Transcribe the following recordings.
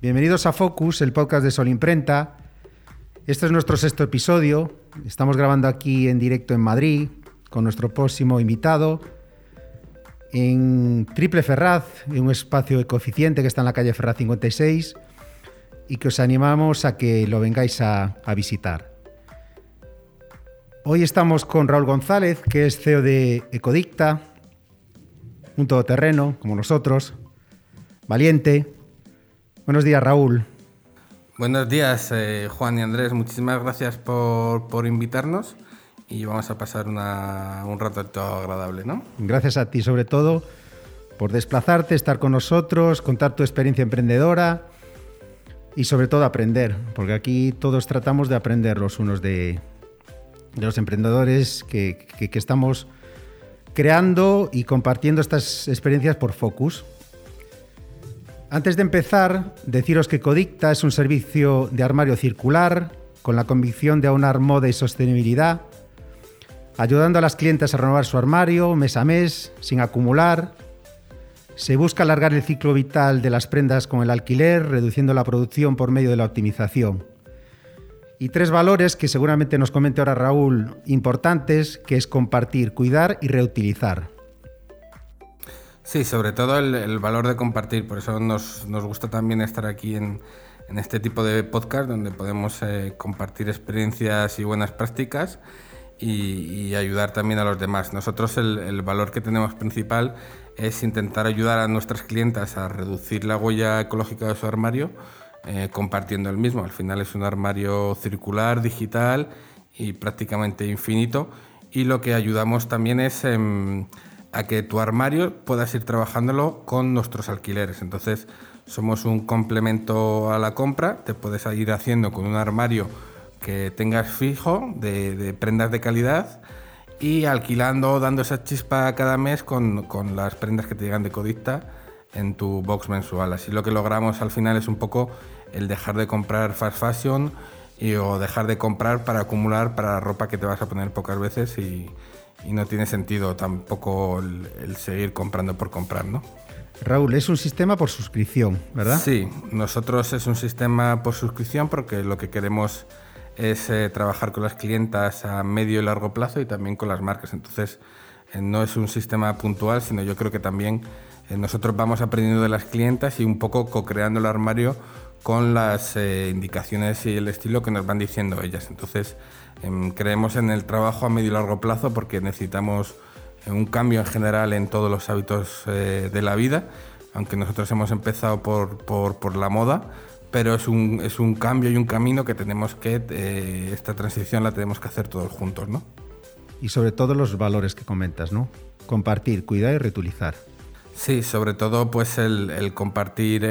Bienvenidos a Focus, el podcast de Sol Imprenta. Este es nuestro sexto episodio. Estamos grabando aquí en directo en Madrid con nuestro próximo invitado en Triple Ferraz, en un espacio ecoeficiente que está en la calle Ferraz 56 y que os animamos a que lo vengáis a, a visitar. Hoy estamos con Raúl González, que es CEO de Ecodicta, un todoterreno como nosotros, valiente, Buenos días, Raúl. Buenos días, eh, Juan y Andrés. Muchísimas gracias por, invitarnos y vamos a pasar un rato agradable, ¿no? Gracias a ti, sobre todo, por desplazarte, estar con nosotros, contar tu experiencia emprendedora y sobre todo aprender, porque aquí todos tratamos de aprender los unos de, los emprendedores que estamos creando y compartiendo estas experiencias por Focus. Antes de empezar, deciros que Codicta es un servicio de armario circular con la convicción de aunar moda y sostenibilidad, ayudando a las clientes a renovar su armario mes a mes, sin acumular. Se busca alargar el ciclo vital de las prendas con el alquiler, reduciendo la producción por medio de la optimización. Y tres valores que seguramente nos comente ahora Raúl, importantes, que es compartir, cuidar y reutilizar. Sí, sobre todo el, valor de compartir, por eso nos, gusta también estar aquí en, este tipo de podcast donde podemos eh, compartir experiencias y buenas prácticas y, ayudar también a los demás. Nosotros el, valor que tenemos principal es intentar ayudar a nuestras clientas a reducir la huella ecológica de su armario eh, compartiendo el mismo. Al final es un armario circular, digital y prácticamente infinito y lo que ayudamos también es a que tu armario puedas ir trabajándolo con nuestros alquileres. Entonces, somos un complemento a la compra, te puedes ir haciendo con un armario que tengas fijo de, prendas de calidad y alquilando, dando esa chispa cada mes con, las prendas que te llegan de Codicta en tu box mensual. Así lo que logramos al final es un poco el dejar de comprar fast fashion y, o dejar de comprar para acumular para ropa que te vas a poner pocas veces y, y no tiene sentido tampoco el, seguir comprando por comprar, ¿no? Raúl, es un sistema por suscripción, ¿verdad? Sí, nosotros es un sistema por suscripción porque lo que queremos es eh, trabajar con las clientas a medio y largo plazo y también con las marcas. Entonces, eh, no es un sistema puntual, sino yo creo que también eh, nosotros vamos aprendiendo de las clientas y un poco co-creando el armario con las indicaciones y el estilo que nos van diciendo ellas. Entonces, creemos en el trabajo a medio y largo plazo porque necesitamos eh, un cambio en general en todos los hábitos eh, de la vida, aunque nosotros hemos empezado por, por, la moda, pero es un, es un, cambio y un camino que tenemos que, eh, esta transición la tenemos que hacer todos juntos, ¿no? Y sobre todo los valores que comentas, ¿no? Compartir, cuidar y reutilizar. Sí, sobre todo pues el, el compartir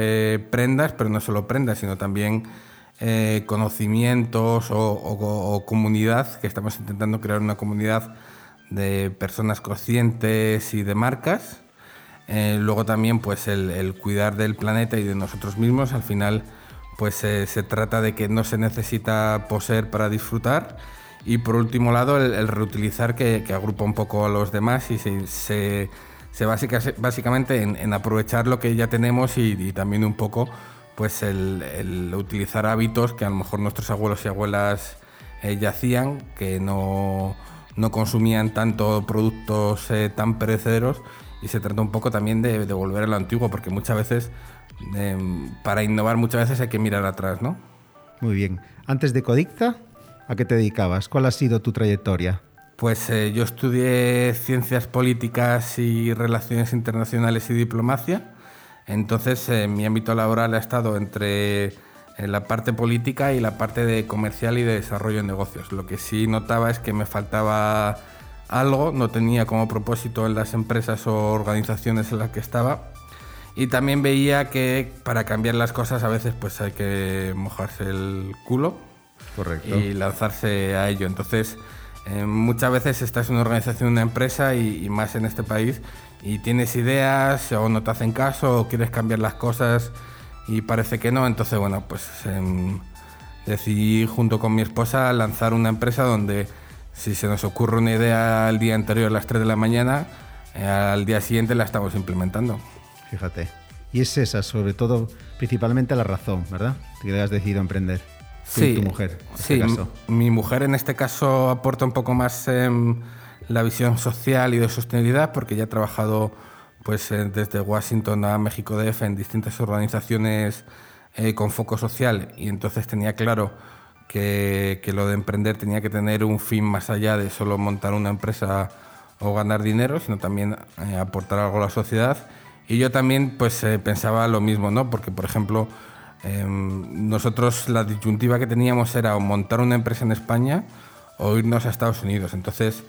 prendas, pero no solo prendas, sino también eh, conocimientos o, comunidad, que estamos intentando crear una comunidad de personas conscientes y de marcas. Eh, luego también pues el, cuidar del planeta y de nosotros mismos. Al final pues se trata de que no se necesita poseer para disfrutar. Y por último lado el, reutilizar que, agrupa un poco a los demás y se, se, básicamente en, aprovechar lo que ya tenemos y también un poco pues el, utilizar hábitos que a lo mejor nuestros abuelos y abuelas eh, ya hacían, que no, consumían tanto productos eh, tan perecederos y se trata un poco también de, volver a lo antiguo, porque muchas veces, em, para innovar muchas veces hay que mirar atrás, ¿no? Muy bien. Antes de Codicta, ¿a qué te dedicabas? ¿Cuál ha sido tu trayectoria? Pues eh, yo estudié ciencias políticas y relaciones internacionales y diplomacia entonces, eh, mi ámbito laboral ha estado entre la parte política y la parte de comercial y de desarrollo de negocios. Lo que sí notaba es que me faltaba algo, no tenía como propósito en las empresas o organizaciones en las que estaba. Y también veía que para cambiar las cosas a veces pues hay que mojarse el culo y lanzarse a ello. Entonces, eh, muchas veces estás en una organización, una empresa y más en este país y tienes ideas o no te hacen caso o quieres cambiar las cosas y parece que no, entonces bueno, pues em, decidí junto con mi esposa lanzar una empresa donde si se nos ocurre una idea el día anterior a las 3 de la mañana, eh, al día siguiente la estamos implementando. Fíjate. Y es esa, sobre todo, principalmente la razón, ¿verdad? Que has decidido emprender. Sí, tu mujer. sí, este mi mujer en este caso aporta un poco más en la visión social y de sostenibilidad porque ya ha trabajado pues desde Washington a México DF en distintas organizaciones eh, con foco social y entonces tenía claro que, que, lo de emprender tenía que tener un fin más allá de solo montar una empresa o ganar dinero, sino también eh, aportar algo a la sociedad. Y yo también pues eh, pensaba lo mismo, ¿no? Porque, por ejemplo, em, nosotros la disyuntiva que teníamos era o montar una empresa en España o irnos a Estados Unidos. Entonces,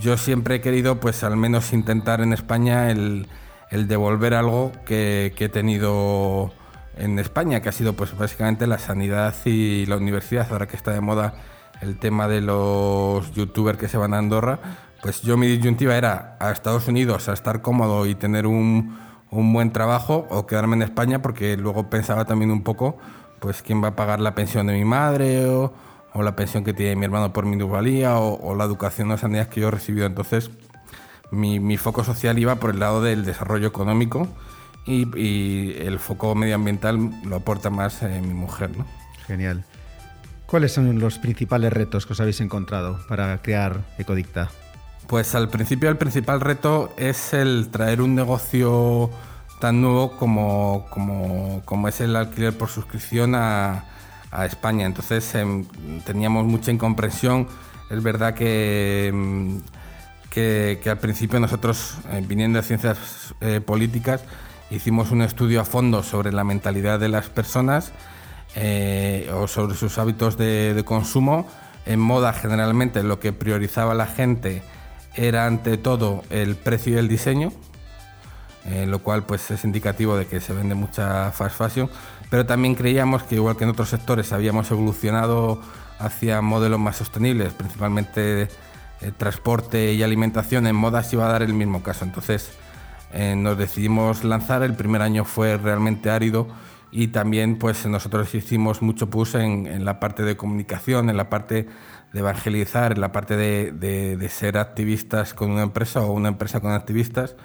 yo siempre he querido, pues al menos intentar en España el, el devolver algo que, he tenido en España, que ha sido pues básicamente la sanidad y la universidad, ahora que está de moda el tema de los youtubers que se van a Andorra, pues yo mi disyuntiva era a Estados Unidos a estar cómodo y tener un, un buen trabajo o quedarme en España porque luego pensaba también un poco pues quién va a pagar la pensión de mi madre o, o la pensión que tiene mi hermano por mi nublalía o, o, la educación o sanidad que yo he recibido. Entonces mi, mi, foco social iba por el lado del desarrollo económico y, y el foco medioambiental lo aporta más eh, mi mujer. ¿no? Genial. ¿Cuáles son los principales retos que os habéis encontrado para crear Ecodicta? Pues al principio el principal reto es el traer un negocio tan nuevo como, como, como es el alquiler por suscripción a, a España. Entonces eh, teníamos mucha incomprensión. Es verdad que, que, que al principio nosotros, eh, viniendo de ciencias eh, políticas, hicimos un estudio a fondo sobre la mentalidad de las personas eh, o sobre sus hábitos de, de consumo. En moda generalmente lo que priorizaba la gente era ante todo el precio y el diseño, eh, lo cual pues es indicativo de que se vende mucha fast fashion, pero también creíamos que igual que en otros sectores habíamos evolucionado hacia modelos más sostenibles, principalmente eh, transporte y alimentación, en modas iba a dar el mismo caso. Entonces eh, nos decidimos lanzar, el primer año fue realmente árido y también pues nosotros hicimos mucho push en, en la parte de comunicación, en la parte de evangelizar, la parte de, de, de, ser activistas con una empresa o una empresa con activistas,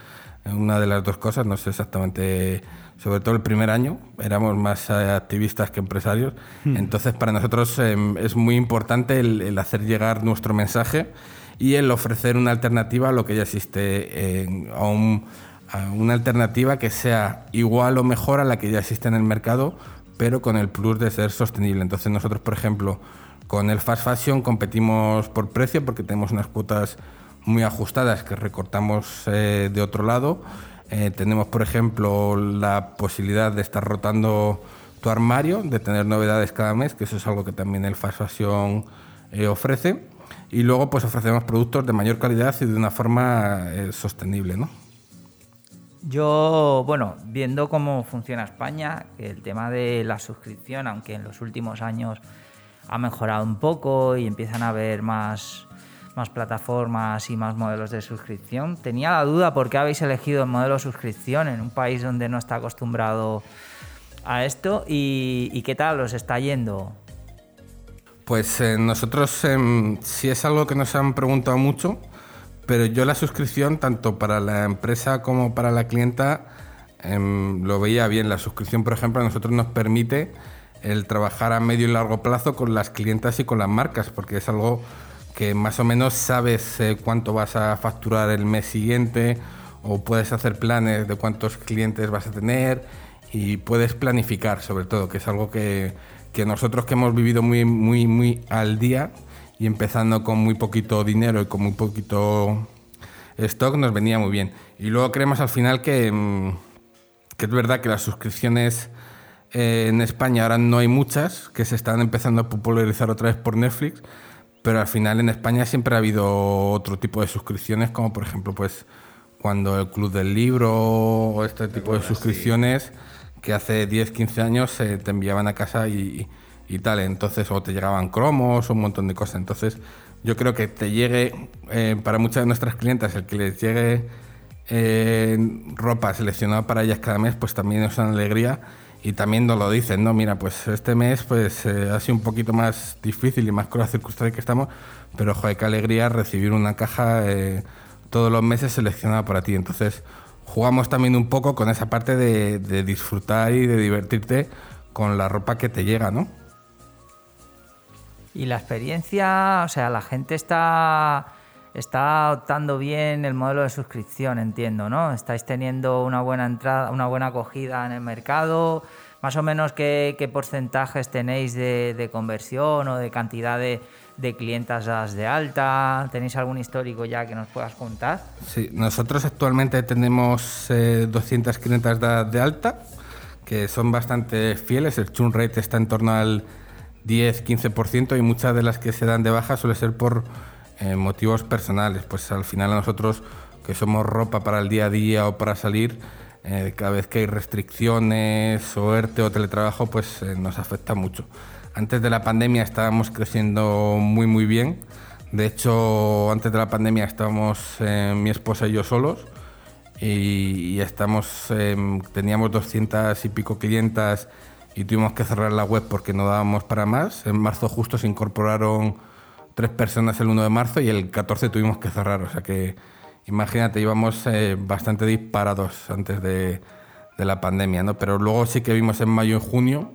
una de las dos cosas, no sé exactamente, sobre todo el primer año, éramos más eh, activistas que empresarios, mm. entonces para nosotros eh, es muy importante el, el, hacer llegar nuestro mensaje y el ofrecer una alternativa a lo que ya existe, eh, a, un, a una alternativa que sea igual o mejor a la que ya existe en el mercado, pero con el plus de ser sostenible. Entonces nosotros, por ejemplo, con el fast fashion competimos por precio porque tenemos unas cuotas muy ajustadas que recortamos eh, de otro lado. Eh, tenemos, por ejemplo, la posibilidad de estar rotando tu armario, de tener novedades cada mes, que eso es algo que también el fast fashion eh, ofrece. Y luego pues ofrecemos productos de mayor calidad y de una forma eh, sostenible. ¿no? Yo, bueno, viendo cómo funciona España, el tema de la suscripción, aunque en los últimos años ha mejorado un poco y empiezan a haber más, más plataformas y más modelos de suscripción. Tenía la duda por qué habéis elegido el modelo de suscripción en un país donde no está acostumbrado a esto y, qué tal os está yendo. Pues eh, nosotros eh, sí es algo que nos han preguntado mucho, pero yo la suscripción, tanto para la empresa como para la clienta, eh, lo veía bien. La suscripción, por ejemplo, a nosotros nos permite el trabajar a medio y largo plazo con las clientas y con las marcas, porque es algo que más o menos sabes eh, cuánto vas a facturar el mes siguiente o puedes hacer planes de cuántos clientes vas a tener y puedes planificar sobre todo, que es algo que, que nosotros que hemos vivido muy, muy, muy al día y empezando con muy poquito dinero y con muy poquito stock nos venía muy bien. Y luego creemos al final que, mm, que es verdad que las suscripciones eh, en España ahora no hay muchas, que se están empezando a popularizar otra vez por Netflix, pero al final en España siempre ha habido otro tipo de suscripciones, como por ejemplo pues cuando el Club del Libro o este tipo de suscripciones que hace 10, 15 años eh, te enviaban a casa y, y, tal, entonces o te llegaban cromos o un montón de cosas. Entonces yo creo que te llegue, eh, para muchas de nuestras clientes, el que les llegue eh, ropa seleccionada para ellas cada mes, pues también es una alegría y también nos lo dicen, ¿no? Mira, pues este mes pues eh, ha sido un poquito más difícil y más con las circunstancias que estamos, pero joder, qué alegría recibir una caja eh, todos los meses seleccionada para ti. Entonces, jugamos también un poco con esa parte de, de disfrutar y de divertirte con la ropa que te llega, ¿no? Y la experiencia, o sea, la gente está, está optando bien el modelo de suscripción, entiendo, ¿no? Estáis teniendo una buena entrada, una buena acogida en el mercado. Más o menos qué, porcentajes tenéis de, conversión o de cantidad de, de clientas de alta. ¿Tenéis algún histórico ya que nos puedas contar? Sí, nosotros actualmente tenemos eh, 200 clientas de, de alta que son bastante fieles. El churn rate está en torno al 10-15% y muchas de las que se dan de baja suele ser por eh, motivos personales. Pues al final a nosotros que somos ropa para el día a día o para salir, eh, cada vez que hay restricciones o ERTE o teletrabajo, pues eh, nos afecta mucho. Antes de la pandemia estábamos creciendo muy muy bien. De hecho, antes de la pandemia estábamos mi esposa y yo solos y, y teníamos 200 y pico clientas y tuvimos que cerrar la web porque no dábamos para más. En marzo justo se incorporaron tres personas el 1 de marzo y el 14 tuvimos que cerrar. O sea que imagínate, íbamos eh, bastante disparados antes de, la pandemia, ¿no? Pero luego sí que vimos en mayo y junio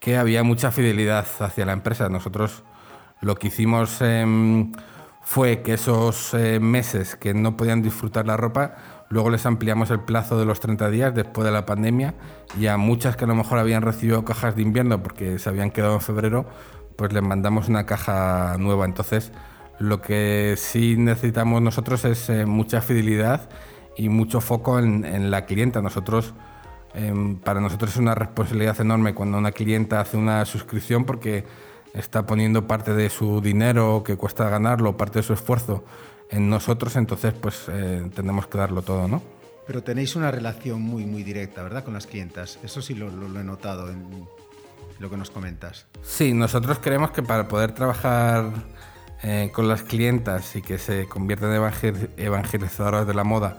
que había mucha fidelidad hacia la empresa. Nosotros lo que hicimos eh, fue que esos eh, meses que no podían disfrutar la ropa, Luego les ampliamos el plazo de los 30 días después de la pandemia y a muchas que a lo mejor habían recibido cajas de invierno porque se habían quedado en febrero, pues les mandamos una caja nueva. Entonces, lo que sí necesitamos nosotros es eh, mucha fidelidad y mucho foco en, la clienta. Nosotros, eh, para nosotros es una responsabilidad enorme cuando una clienta hace una suscripción porque está poniendo parte de su dinero que cuesta ganarlo, parte de su esfuerzo en nosotros, entonces pues eh, tenemos que darlo todo, ¿no? Pero tenéis una relación muy, muy directa, ¿verdad? Con las clientas. Eso sí lo, lo, lo he notado en lo que nos comentas. Sí, nosotros creemos que para poder trabajar eh, con las clientas y que se conviertan en evangelizadoras de la moda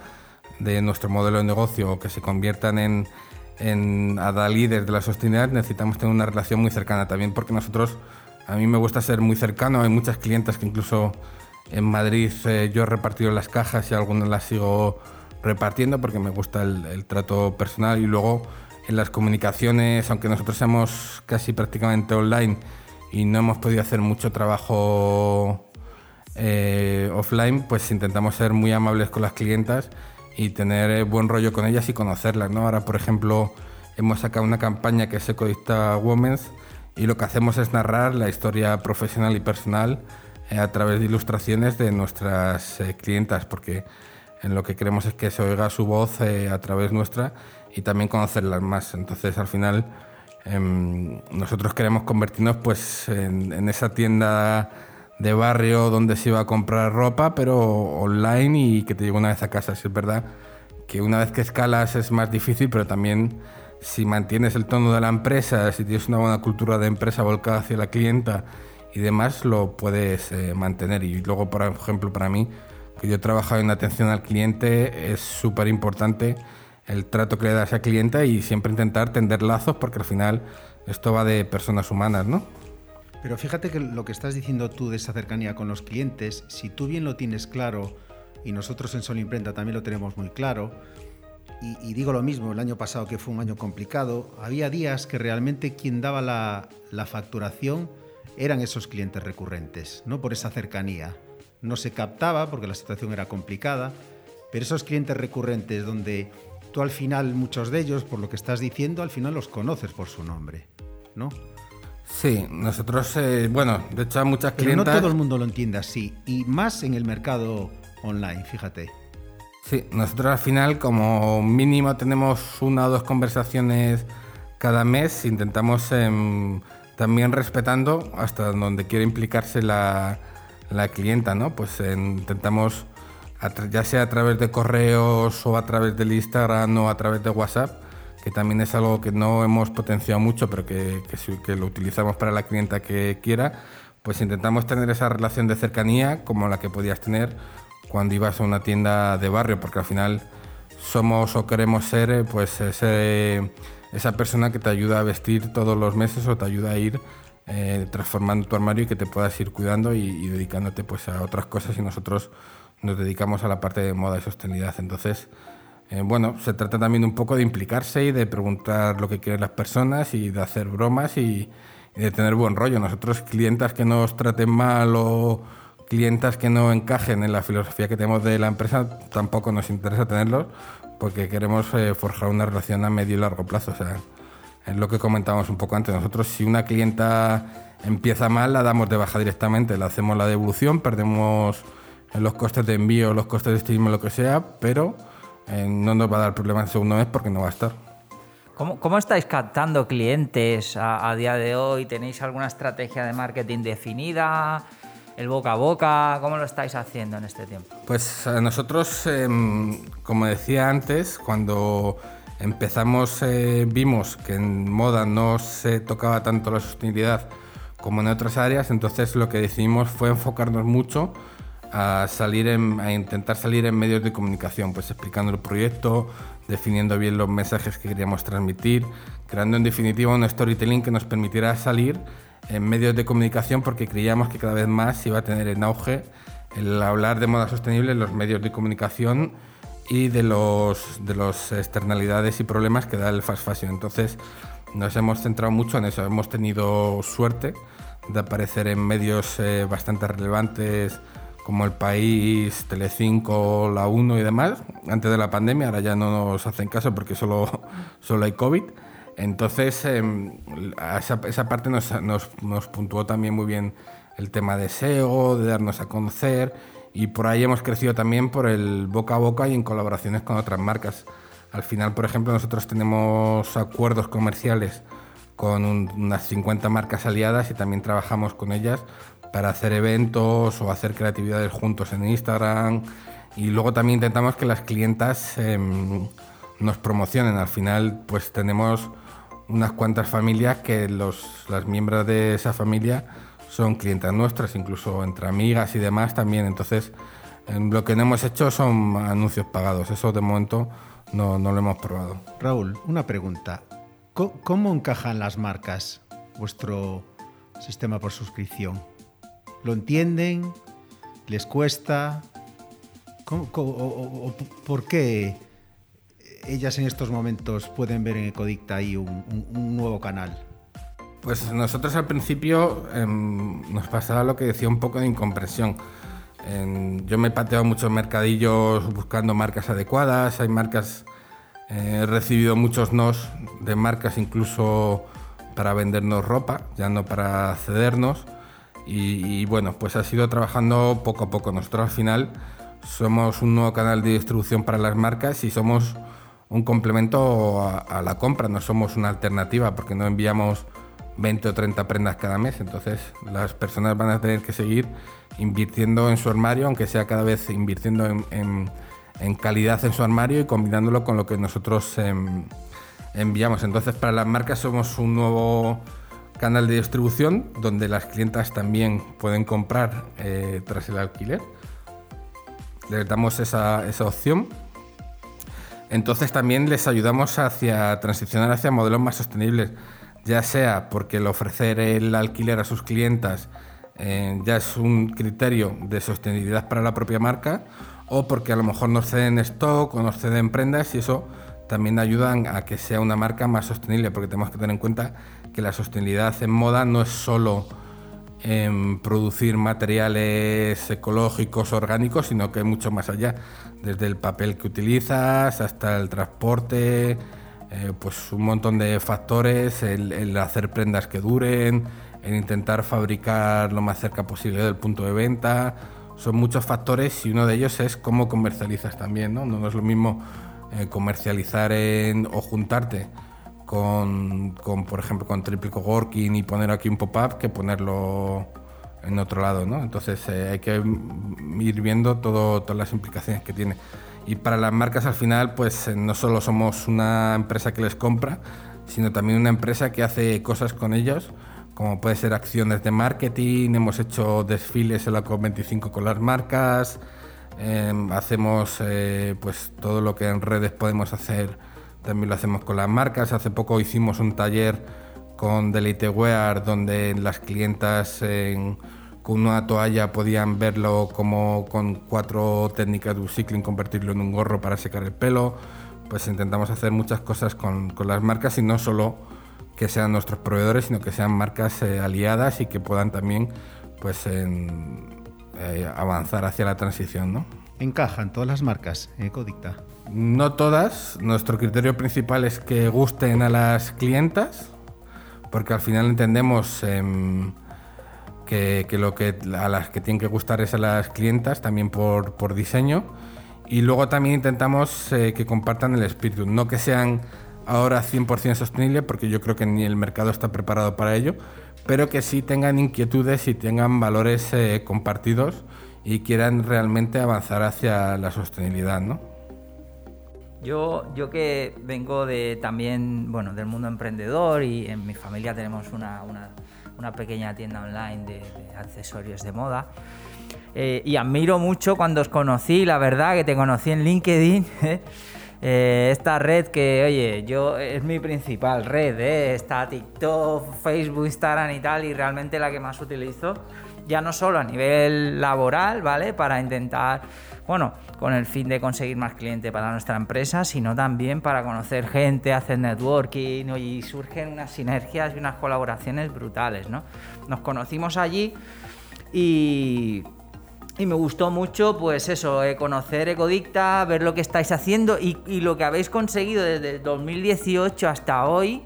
de nuestro modelo de negocio o que se conviertan en, en adalides de la sostenibilidad, necesitamos tener una relación muy cercana. También porque nosotros, a mí me gusta ser muy cercano, hay muchas clientas que incluso en Madrid eh, yo he repartido las cajas y algunas las sigo repartiendo porque me gusta el, el, trato personal. Y luego en las comunicaciones, aunque nosotros seamos casi prácticamente online y no hemos podido hacer mucho trabajo eh, offline, pues intentamos ser muy amables con las clientas y tener eh, buen rollo con ellas y conocerlas. ¿no? Ahora, por ejemplo, hemos sacado una campaña que es Ecodista Women's y lo que hacemos es narrar la historia profesional y personal eh, a través de ilustraciones de nuestras eh, clientas, porque en lo que queremos es que se oiga su voz eh, a través nuestra y también conocerlas más. Entonces, al final, em, nosotros queremos convertirnos pues, en, en, esa tienda de barrio donde se iba a comprar ropa, pero online y que te llegue una vez a casa. Si es verdad que una vez que escalas es más difícil, pero también si mantienes el tono de la empresa, si tienes una buena cultura de empresa volcada hacia la clienta, y demás lo puedes eh, mantener. Y luego, por ejemplo, para mí, yo he trabajado en atención al cliente, es súper importante el trato que le das al cliente y siempre intentar tender lazos porque al final esto va de personas humanas, ¿no? Pero fíjate que lo que estás diciendo tú de esa cercanía con los clientes, si tú bien lo tienes claro, y nosotros en Sol Imprenta también lo tenemos muy claro, y, digo lo mismo, el año pasado que fue un año complicado, había días que realmente quien daba la, la facturación eran esos clientes recurrentes, ¿no? Por esa cercanía. No se captaba porque la situación era complicada, pero esos clientes recurrentes donde tú al final, muchos de ellos, por lo que estás diciendo, al final los conoces por su nombre, ¿no? Sí, nosotros, eh, bueno, de hecho, muchas pero clientas. no todo el mundo lo entiende así, y más en el mercado online, fíjate. Sí, nosotros al final, como mínimo, tenemos una o dos conversaciones cada mes, intentamos. Eh, también respetando hasta donde quiere implicarse la, la clienta, ¿no? Pues eh, intentamos, ya sea a través de correos o a través del Instagram o a través de WhatsApp, que también es algo que no hemos potenciado mucho, pero que, lo utilizamos para la clienta que quiera, pues intentamos tener esa relación de cercanía como la que podías tener cuando ibas a una tienda de barrio, porque al final somos o queremos ser eh, pues ese esa persona que te ayuda a vestir todos los meses o te ayuda a ir eh, transformando tu armario y que te puedas ir cuidando y, dedicándote pues a otras cosas y nosotros nos dedicamos a la parte de moda y sostenibilidad. Entonces, eh, bueno, se trata también un poco de implicarse y de preguntar lo que quieren las personas y de hacer bromas y, de tener buen rollo. Nosotros, clientas que nos traten mal o clientas que no encajen en la filosofía que tenemos de la empresa, tampoco nos interesa tenerlos porque queremos eh, forjar una relación a medio y largo plazo. Es lo que comentábamos un poco antes. Nosotros, si una clienta empieza mal, la damos de baja directamente, le hacemos la devolución, perdemos los costes de envío, los costes de streaming, lo que sea, pero eh, no nos va a dar problemas el segundo mes porque no va a estar. ¿Cómo, estáis captando clientes a, día de hoy? ¿Tenéis alguna estrategia de marketing definida? ¿El boca a boca? ¿Cómo lo estáis haciendo en este tiempo? Pues nosotros, em, como decía antes, cuando empezamos eh, vimos que en moda no se tocaba tanto la sostenibilidad como en otras áreas, entonces lo que decidimos fue enfocarnos mucho a, salir a intentar salir en medios de comunicación, pues explicando el proyecto, definiendo bien los mensajes que queríamos transmitir, creando en definitiva un storytelling que nos permitiera salir en medios de comunicación porque creíamos que cada vez más iba a tener en auge el hablar de moda sostenible en los medios de comunicación y de los de las externalidades y problemas que da el fast fashion. Entonces nos hemos centrado mucho en eso. Hemos tenido suerte de aparecer en medios eh, bastante relevantes como El País, Telecinco, La 1 y demás, antes de la pandemia, ahora ya no nos hacen caso porque solo, solo hay COVID. Entonces, em, esa, esa, parte nos, nos, nos, puntuó también muy bien el tema de SEO, de darnos a conocer, y por ahí hemos crecido también por el boca a boca y en colaboraciones con otras marcas. Al final, por ejemplo, nosotros tenemos acuerdos comerciales con unas 50 marcas aliadas y también trabajamos con ellas para hacer eventos o hacer creatividades juntos en Instagram. Y luego también intentamos que las clientas em, nos promocionen. Al final, pues tenemos unas cuantas familias que los, las miembros de esa familia son clientas nuestras, incluso entre amigas y demás también. Entonces, lo que no hemos hecho son anuncios pagados. Eso de momento no, no lo hemos probado. Raúl, una pregunta. ¿Cómo encajan las marcas vuestro sistema por suscripción? ¿Lo entienden? ¿Les cuesta? o, ¿Por qué ellas en estos momentos pueden ver en Ecodicta ahí un, nuevo canal? Pues nosotros al principio em, nos pasaba lo que decía un poco de incomprensión. yo me he pateado muchos mercadillos buscando marcas adecuadas, hay marcas, eh, he recibido muchos nos de marcas incluso para vendernos ropa, ya no para cedernos. Y, bueno, pues ha sido trabajando poco a poco. Nosotros al final somos un nuevo canal de distribución para las marcas y somos un complemento a, la compra, no somos una alternativa porque no enviamos 20 o 30 prendas cada mes. Entonces las personas van a tener que seguir invirtiendo en su armario, aunque sea cada vez invirtiendo en, calidad en su armario y combinándolo con lo que nosotros em, enviamos. Entonces para las marcas somos un nuevo canal de distribución donde las clientas también pueden comprar eh, tras el alquiler. Les damos esa, opción. Entonces también les ayudamos hacia transicionar hacia modelos más sostenibles, ya sea porque el ofrecer el alquiler a sus clientas eh, ya es un criterio de sostenibilidad para la propia marca, o porque a lo mejor nos ceden stock o nos ceden prendas y eso también ayudan a que sea una marca más sostenible, porque tenemos que tener en cuenta que la sostenibilidad en moda no es solo en producir materiales ecológicos, orgánicos, sino que es mucho más allá, desde el papel que utilizas hasta el transporte, eh, pues un montón de factores, el, hacer prendas que duren, el intentar fabricar lo más cerca posible del punto de venta, son muchos factores y uno de ellos es cómo comercializas también, ¿no? No es lo mismo eh, comercializar en, o juntarte con, por ejemplo, con triple coworking y poner aquí un pop-up que ponerlo en otro lado, ¿no? Entonces eh, hay que ir viendo todo, todas las implicaciones que tiene. Y para las marcas al final, pues eh, no solo somos una empresa que les compra, sino también una empresa que hace cosas con ellos, como puede ser acciones de marketing, hemos hecho desfiles en la COP25 con las marcas, Em, hacemos eh, pues todo lo que en redes podemos hacer, también lo hacemos con las marcas. Hace poco hicimos un taller con Delete Wear donde las clientas con una toalla podían verlo como con cuatro técnicas de upcycling convertirlo en un gorro para secar el pelo. Pues intentamos hacer muchas cosas con, las marcas y no solo que sean nuestros proveedores, sino que sean marcas eh, aliadas y que puedan también pues, eh, avanzar hacia la transición. ¿no? ¿Encajan todas las marcas Ecodicta? No todas. Nuestro criterio principal es que gusten a las clientas, porque al final entendemos em, que, lo que a las que tienen que gustar es a las clientas, también por, por diseño. Y luego también intentamos eh, que compartan el espíritu, no que sean ahora 100% sostenibles, porque yo creo que ni el mercado está preparado para ello, pero que sí tengan inquietudes y tengan valores eh, compartidos y quieran realmente avanzar hacia la sostenibilidad, ¿no? Yo, yo que vengo de también, bueno, del mundo emprendedor y en mi familia tenemos una, una, pequeña tienda online de, accesorios de moda. Eh, y admiro mucho cuando os conocí, la verdad que te conocí en LinkedIn. ¿eh? Eh, esta red que, oye, yo es mi principal red, está TikTok, Facebook, Instagram y tal, y realmente la que más utilizo, ya no solo a nivel laboral, ¿vale? Para intentar bueno, con el fin de conseguir más clientes para nuestra empresa, sino también para conocer gente, hacer networking y surgen unas sinergias y unas colaboraciones brutales, ¿no? Nos conocimos allí y, me gustó mucho, pues eso, eh, conocer Ecodicta, ver lo que estáis haciendo y, y lo que habéis conseguido desde 2018 hasta hoy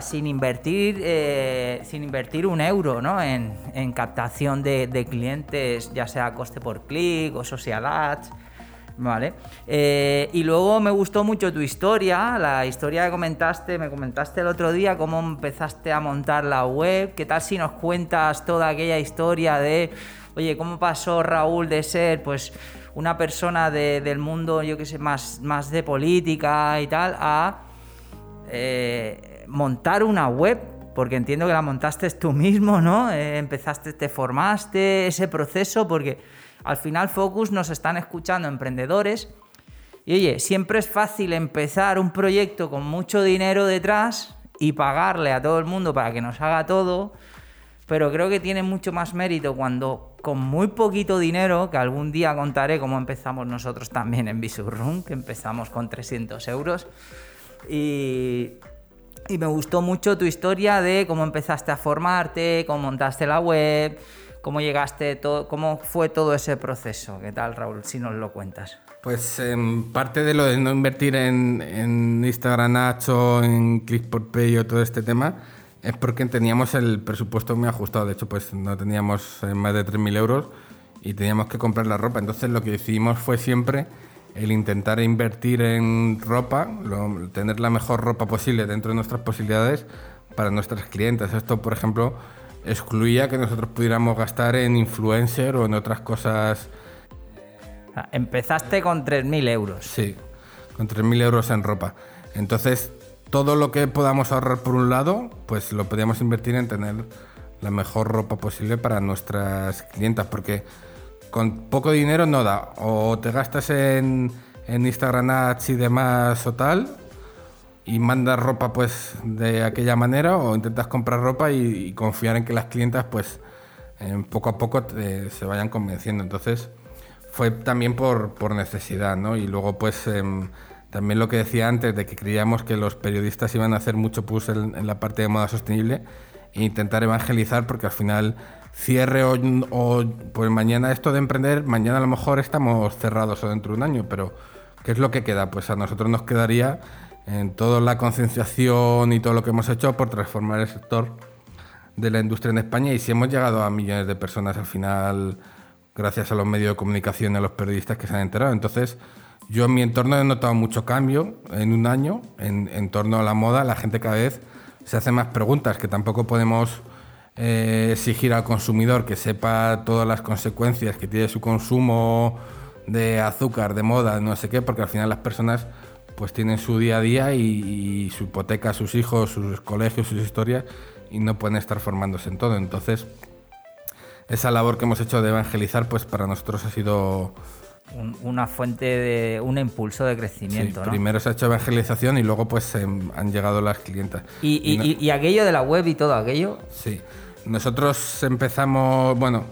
sin invertir, eh, sin invertir un euro ¿no? en, captación de, clientes, ya sea coste por clic o social ads. Vale. Eh, y luego me gustó mucho tu historia, la historia que comentaste, me comentaste el otro día, cómo empezaste a montar la web. ¿Qué tal si nos cuentas toda aquella historia de, oye, cómo pasó Raúl de ser, pues, una persona del mundo, yo qué sé, más, más de política y tal, a eh, montar una web, porque entiendo que la montaste tú mismo, ¿no? Eh, empezaste, te formaste, ese proceso, porque al final Focus nos están escuchando emprendedores. Y oye, siempre es fácil empezar un proyecto con mucho dinero detrás y pagarle a todo el mundo para que nos haga todo, pero creo que tiene mucho más mérito cuando con muy poquito dinero, que algún día contaré cómo empezamos nosotros también en Visurroom, que empezamos con 300 euros, y y me gustó mucho tu historia de cómo empezaste a formarte, cómo montaste la web, cómo llegaste, todo, cómo fue todo ese proceso. ¿Qué tal, Raúl? Si nos lo cuentas. Pues en parte de lo de no invertir en, Instagram Ads en Click por Pay o todo este tema es porque teníamos el presupuesto muy ajustado. De hecho, pues no teníamos eh, más de 3.000 euros y teníamos que comprar la ropa. Entonces lo que decidimos fue siempre el intentar invertir en ropa, tener la mejor ropa posible dentro de nuestras posibilidades para nuestras clientes. Esto, por ejemplo, excluía que nosotros pudiéramos gastar en influencer o en otras cosas. Empezaste con 3.000 euros. Sí, con 3.000 euros en ropa. Entonces, todo lo que podamos ahorrar por un lado, pues lo podíamos invertir en tener la mejor ropa posible para nuestras clientas, porque con poco dinero no da. O te gastas en, Instagram Ads y demás o tal, y mandas ropa pues de aquella manera, o intentas comprar ropa y, confiar en que las clientas pues poco a poco se vayan convenciendo. Entonces fue también por, necesidad, ¿no? Y luego pues em, también lo que decía antes de que creíamos que los periodistas iban a hacer mucho push en, la parte de moda sostenible e intentar evangelizar porque al final cierre o, pues mañana esto de emprender, mañana a lo mejor estamos cerrados o dentro de un año, pero ¿qué es lo que queda? Pues a nosotros nos quedaría en toda la concienciación y todo lo que hemos hecho por transformar el sector de la industria en España y si hemos llegado a millones de personas al final gracias a los medios de comunicación y a los periodistas que se han enterado. Entonces, yo en mi entorno he notado mucho cambio en un año en torno a la moda. La gente cada vez se hace más preguntas que tampoco podemos eh, exigir al consumidor que sepa todas las consecuencias que tiene su consumo de azúcar, de moda, no sé qué, porque al final las personas pues tienen su día a día y, su hipoteca, sus hijos, sus colegios, sus historias y no pueden estar formándose en todo. Entonces, esa labor que hemos hecho de evangelizar, pues para nosotros ha sido una fuente de un impulso de crecimiento. Primero se ha hecho evangelización y luego pues em, han llegado las clientas. ¿Y, y, aquello de la web y todo aquello? Sí. Nosotros empezamos, bueno,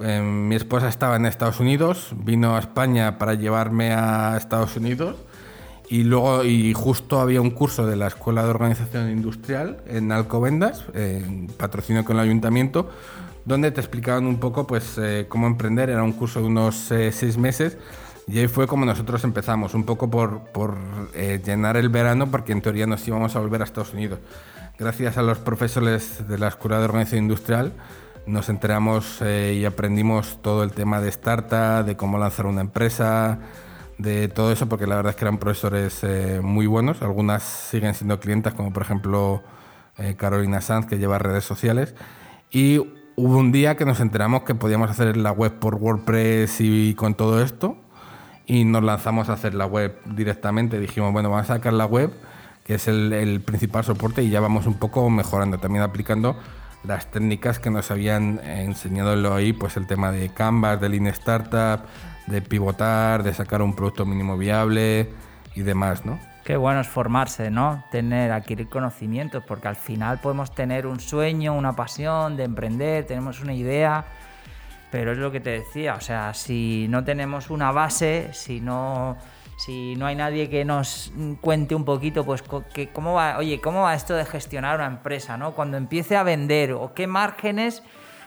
eh, mi esposa estaba en Estados Unidos, vino a España para llevarme a Estados Unidos y luego y justo había un curso de la Escuela de Organización Industrial en Alcobendas, en patrocinio con el ayuntamiento, donde te explicaban un poco pues eh, cómo emprender. Era un curso de unos eh, seis meses y ahí fue como nosotros empezamos, un poco por, por llenar el verano, porque en teoría nos íbamos a volver a Estados Unidos. Gracias a los profesores de la Escuela de Organización Industrial nos enteramos eh, y aprendimos todo el tema de startup, de cómo lanzar una empresa, de todo eso, porque la verdad es que eran profesores eh, muy buenos. Algunas siguen siendo clientas, como por ejemplo eh, Carolina Sanz, que lleva redes sociales. Y hubo un día que nos enteramos que podíamos hacer la web por WordPress y con todo esto. Y nos lanzamos a hacer la web directamente. Dijimos, bueno, vamos a sacar la web, es el, el principal soporte, y ya vamos un poco mejorando, también aplicando las técnicas que nos habían enseñado ahí, pues el tema de Canvas, de Lean Startup, de pivotar, de sacar un producto mínimo viable y demás, ¿no? Qué bueno es formarse, ¿no? Tener, adquirir conocimientos, porque al final podemos tener un sueño, una pasión de emprender, tenemos una idea, pero es lo que te decía, o sea, si no tenemos una base, si no si no hay nadie que nos cuente un poquito, pues que, cómo va, oye, cómo va esto de gestionar una empresa, ¿no? Cuando empiece a vender o qué márgenes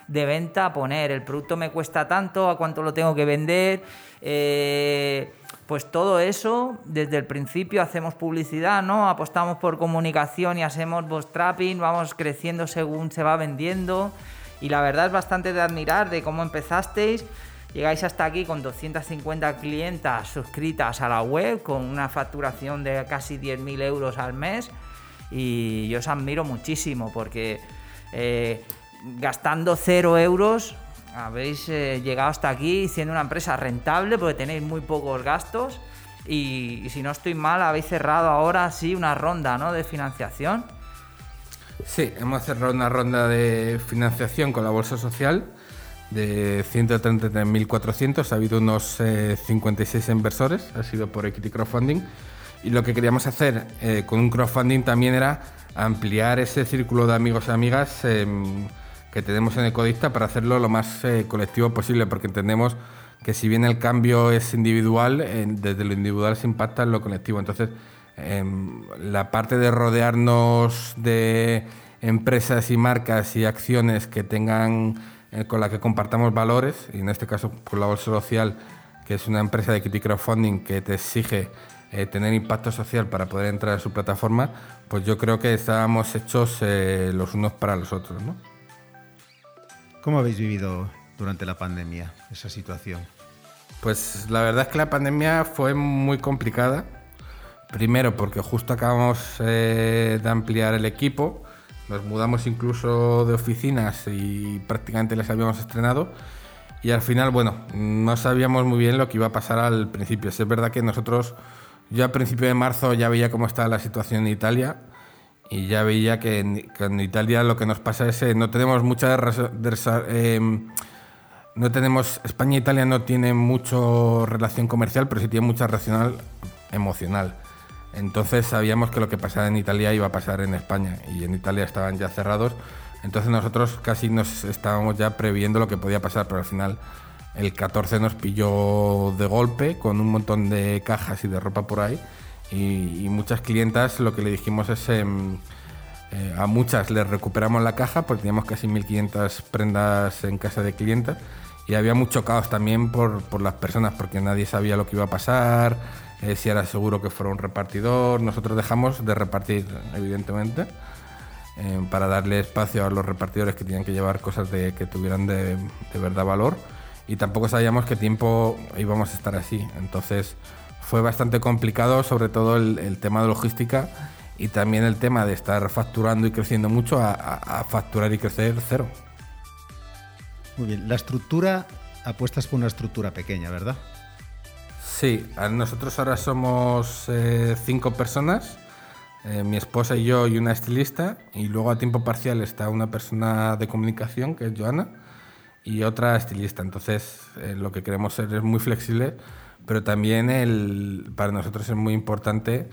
de venta poner, el producto me cuesta tanto, a cuánto lo tengo que vender, eh, pues todo eso desde el principio hacemos publicidad, ¿no? Apostamos por comunicación y hacemos trapping, vamos creciendo según se va vendiendo y la verdad es bastante de admirar de cómo empezasteis Llegáis hasta aquí con 250 clientas suscritas a la web, con una facturación de casi 10.000 euros al mes. Y yo os admiro muchísimo porque eh, gastando 0 euros habéis eh, llegado hasta aquí siendo una empresa rentable porque tenéis muy pocos gastos. Y, si no estoy mal, habéis cerrado ahora sí una ronda ¿no? de financiación. Sí, hemos cerrado una ronda de financiación con la Bolsa Social de 133.400, ha habido unos 56 eh, inversores, ha sido por Equity Crowdfunding. Y lo que queríamos hacer eh, con un crowdfunding también era ampliar ese círculo de amigos y amigas em, que tenemos en Ecodista para hacerlo lo más eh, colectivo posible, porque entendemos que si bien el cambio es individual, desde lo individual se impacta en lo colectivo. Entonces, em, la parte de rodearnos de empresas y marcas y acciones que tengan eh, con la que compartamos valores, y en este caso con la Bolsa Social, que es una empresa de equity crowdfunding que te exige eh, tener impacto social para poder entrar a su plataforma, pues yo creo que estábamos hechos eh, los unos para los otros. ¿no? ¿Cómo habéis vivido durante la pandemia esa situación? Pues la verdad es que la pandemia fue muy complicada. Primero porque justo acabamos de ampliar el equipo, nos mudamos incluso de oficinas y prácticamente las habíamos estrenado. Y al final, bueno, no sabíamos muy bien lo que iba a pasar al principio. Es verdad que nosotros, yo a principio de marzo ya veía cómo estaba la situación en Italia y ya veía que en, Italia lo que nos pasa es que eh, no tenemos mucha... Eh, no tenemos, España e Italia no tienen mucho relación comercial, pero sí tienen mucha relación emocional. Entonces sabíamos que lo que pasaba en Italia iba a pasar en España y en Italia estaban ya cerrados. Entonces nosotros casi nos estábamos ya previendo lo que podía pasar, pero al final el 14 nos pilló de golpe con un montón de cajas y de ropa por ahí. Y, muchas clientas lo que le dijimos es, em, eh, a muchas les recuperamos la caja porque teníamos casi 1.500 prendas en casa de clientes y había mucho caos también por, por las personas porque nadie sabía lo que iba a pasar eh, si era seguro que fuera un repartidor. Nosotros dejamos de repartir, evidentemente, eh, para darle espacio a los repartidores que tenían que llevar cosas que tuvieran de, verdad valor. Y tampoco sabíamos qué tiempo íbamos a estar así. Entonces fue bastante complicado, sobre todo el, tema de logística y también el tema de estar facturando y creciendo mucho a, facturar y crecer cero. Muy bien, la estructura, apuestas por una estructura pequeña, ¿verdad? Sí, nosotros ahora somos eh, cinco personas, eh, mi esposa y yo y una estilista, y luego a tiempo parcial está una persona de comunicación, que es Joana, y otra estilista. Entonces, eh, lo que queremos ser es muy flexible, pero también el, para nosotros es muy importante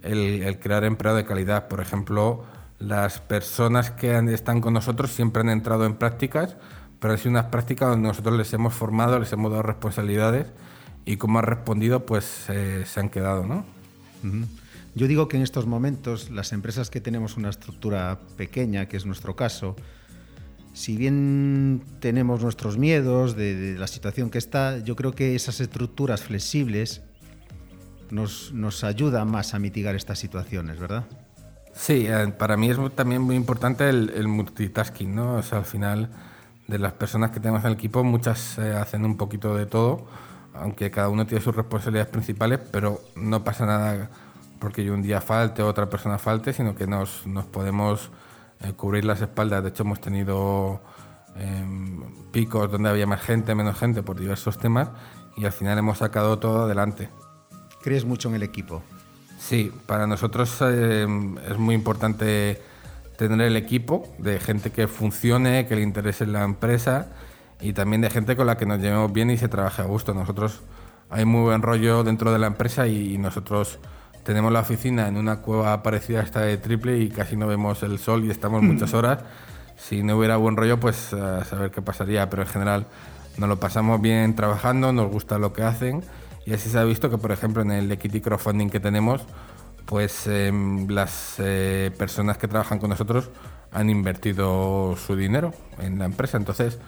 el, crear empleo de calidad. Por ejemplo, las personas que están con nosotros siempre han entrado en prácticas, pero han sido unas prácticas donde nosotros les hemos formado, les hemos dado responsabilidades y como han respondido, pues eh, se han quedado, ¿no? Yo digo que en estos momentos las empresas que tenemos una estructura pequeña, que es nuestro caso, si bien tenemos nuestros miedos de, la situación que está, yo creo que esas estructuras flexibles nos, nos ayudan más a mitigar estas situaciones, ¿verdad? Sí, eh, para mí es también muy importante el, multitasking, ¿no? O sea, al final de las personas que tenemos en el equipo, muchas eh, hacen un poquito de todo, aunque cada uno tiene sus responsabilidades principales, pero no pasa nada porque yo un día falte o otra persona falte, sino que nos, nos podemos eh, cubrir las espaldas. De hecho, hemos tenido em, picos donde había más gente, menos gente por diversos temas y al final hemos sacado todo adelante. ¿Crees mucho en el equipo? Sí, para nosotros em, es muy importante tener el equipo de gente que funcione, que le interese la empresa y también de gente con la que nos llevemos bien y se trabaje a gusto. Nosotros hay muy buen rollo dentro de la empresa y nosotros tenemos la oficina en una cueva parecida a esta de Triple y casi no vemos el sol y estamos muchas horas. Si no hubiera buen rollo, pues a saber qué pasaría, pero en general nos lo pasamos bien trabajando, nos gusta lo que hacen y así se ha visto que, por ejemplo, en el equity crowdfunding que tenemos, pues em, las eh, personas que trabajan con nosotros han invertido su dinero en la empresa. Entonces,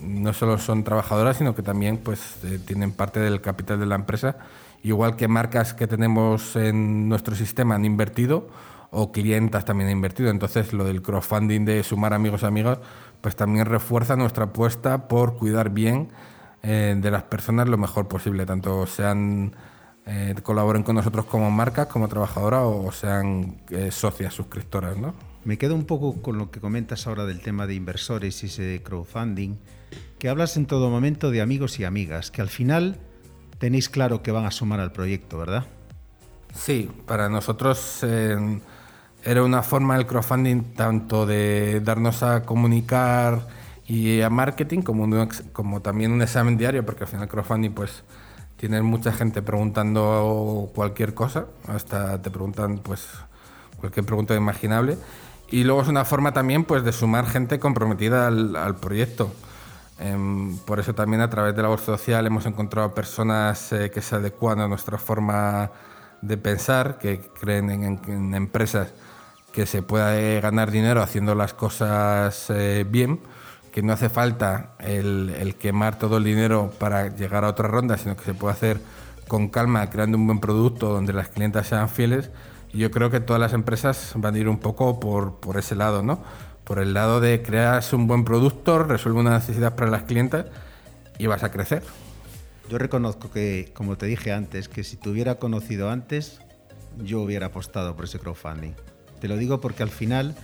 no solo son trabajadoras, sino que también pues, eh, tienen parte del capital de la empresa igual que marcas que tenemos en nuestro sistema han invertido o clientas también han invertido. Entonces, lo del crowdfunding de sumar amigos y amigas, pues también refuerza nuestra apuesta por cuidar bien eh, de las personas lo mejor posible, tanto sean eh, colaboren con nosotros como marcas, como trabajadoras o sean eh, socias, suscriptoras, ¿no? Me quedo un poco con lo que comentas ahora del tema de inversores y ese crowdfunding, que hablas en todo momento de amigos y amigas, que al final tenéis claro que van a sumar al proyecto, ¿verdad? Sí, para nosotros eh, era una forma del crowdfunding tanto de darnos a comunicar y a marketing como, también un examen diario, porque al final crowdfunding pues tiene mucha gente preguntando cualquier cosa, hasta te preguntan pues cualquier pregunta imaginable. Y luego es una forma también pues de sumar gente comprometida al, al proyecto. Em, por eso también a través de la voz social hemos encontrado personas eh, que se adecuan a nuestra forma de pensar, que creen en, empresas que se pueda ganar dinero haciendo las cosas eh, bien, que no hace falta el, quemar todo el dinero para llegar a otra ronda, sino que se puede hacer con calma, creando un buen producto donde las clientas sean fieles. Yo creo que todas las empresas van a ir un poco por, por ese lado, ¿no? por el lado de crear un buen producto, resuelve una necesidad para las clientes y vas a crecer. Yo reconozco que, como te dije antes, que si te hubiera conocido antes, yo hubiera apostado por ese crowdfunding. Te lo digo porque al final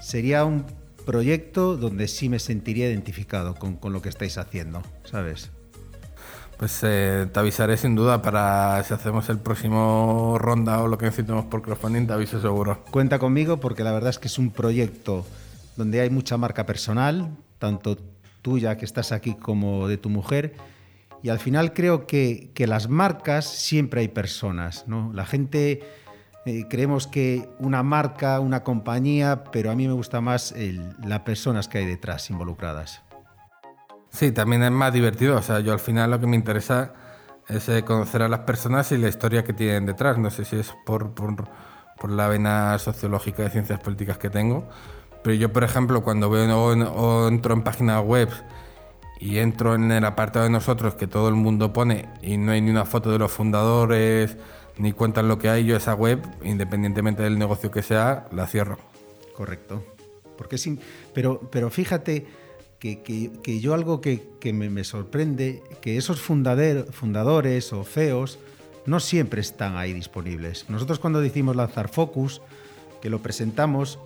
sería un proyecto donde sí me sentiría identificado con, lo que estáis haciendo, ¿sabes? Pues eh, te avisaré sin duda para si hacemos el próximo ronda o lo que necesitemos por crowdfunding, te aviso seguro. Cuenta conmigo porque la verdad es que es un proyecto donde hay mucha marca personal, tanto tuya que estás aquí como de tu mujer. Y al final creo que, que las marcas siempre hay personas, ¿no? La gente eh, creemos que una marca, una compañía, pero a mí me gusta más las personas que hay detrás involucradas. Sí, también es más divertido. O sea, yo al final lo que me interesa es eh, conocer a las personas y la historia que tienen detrás. No sé si es por, por, por la vena sociológica de ciencias políticas que tengo, pero yo, por ejemplo, cuando veo o, entro en páginas web y entro en el apartado de nosotros que todo el mundo pone y no hay ni una foto de los fundadores ni cuentan lo que hay, yo esa web, independientemente del negocio que sea, la cierro. Correcto. Porque sin, pero, pero fíjate que, que, yo algo que, que me, me, sorprende, que esos fundadores o CEOs no siempre están ahí disponibles. Nosotros cuando decimos lanzar Focus, que lo presentamos,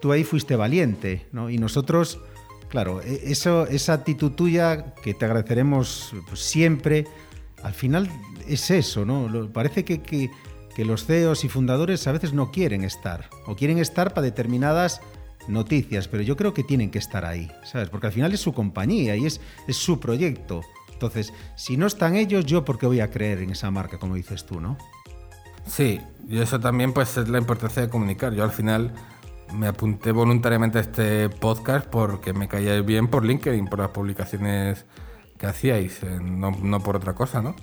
tú ahí fuiste valiente, ¿no? Y nosotros, claro, e, eso, esa actitud tuya, que te agradeceremos pues, siempre, al final es eso, ¿no? Parece que, que, los CEOs y fundadores a veces no quieren estar, o quieren estar para determinadas noticias, pero yo creo que tienen que estar ahí, ¿sabes? Porque al final es su compañía y es, es su proyecto. Entonces, si no están ellos, yo por qué voy a creer en esa marca, como dices tú, ¿no? Sí, y eso también pues es la importancia de comunicar. Yo al final me apunté voluntariamente a este podcast porque me caíais bien por LinkedIn, por las publicaciones que hacíais, eh, no, por otra cosa, ¿no?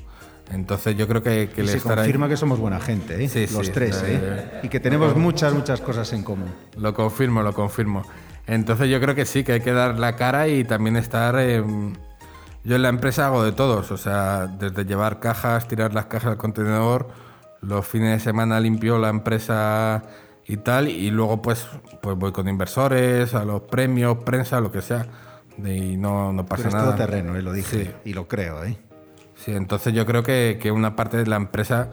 Entonces yo creo que, que y se confirma que somos buena gente, ¿eh? los tres, ¿eh? y que tenemos muchas, muchas cosas en común. Lo confirmo, lo confirmo. Entonces yo creo que sí, que hay que dar la cara y también estar... yo en la empresa hago de todos, o sea, desde llevar cajas, tirar las cajas al contenedor, los fines de semana limpio la empresa y tal, y luego pues, pues voy con inversores, a los premios, prensa, lo que sea, y no, no pasa nada. todo terreno, ¿eh? lo dije, y lo creo, ¿eh? Entonces yo creo que, que una parte de la empresa,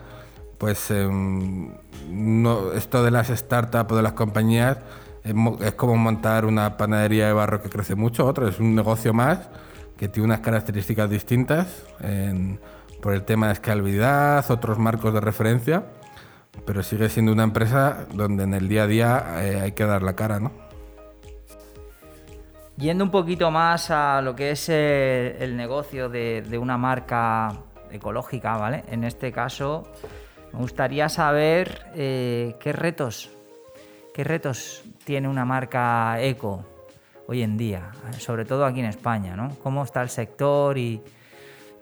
pues em, no, esto de las startups o de las compañías es, como montar una panadería de barro que crece mucho, otro es un negocio más que tiene unas características distintas por el tema de escalabilidad, otros marcos de referencia pero sigue siendo una empresa donde en el día a día eh, hay que dar la cara, ¿no? Yendo un poquito más a lo que es eh, el negocio de, una marca ecológica, ¿vale? En este caso, me gustaría saber eh, qué retos, qué retos tiene una marca eco hoy en día, sobre todo aquí en España, ¿no? ¿Cómo está el sector y,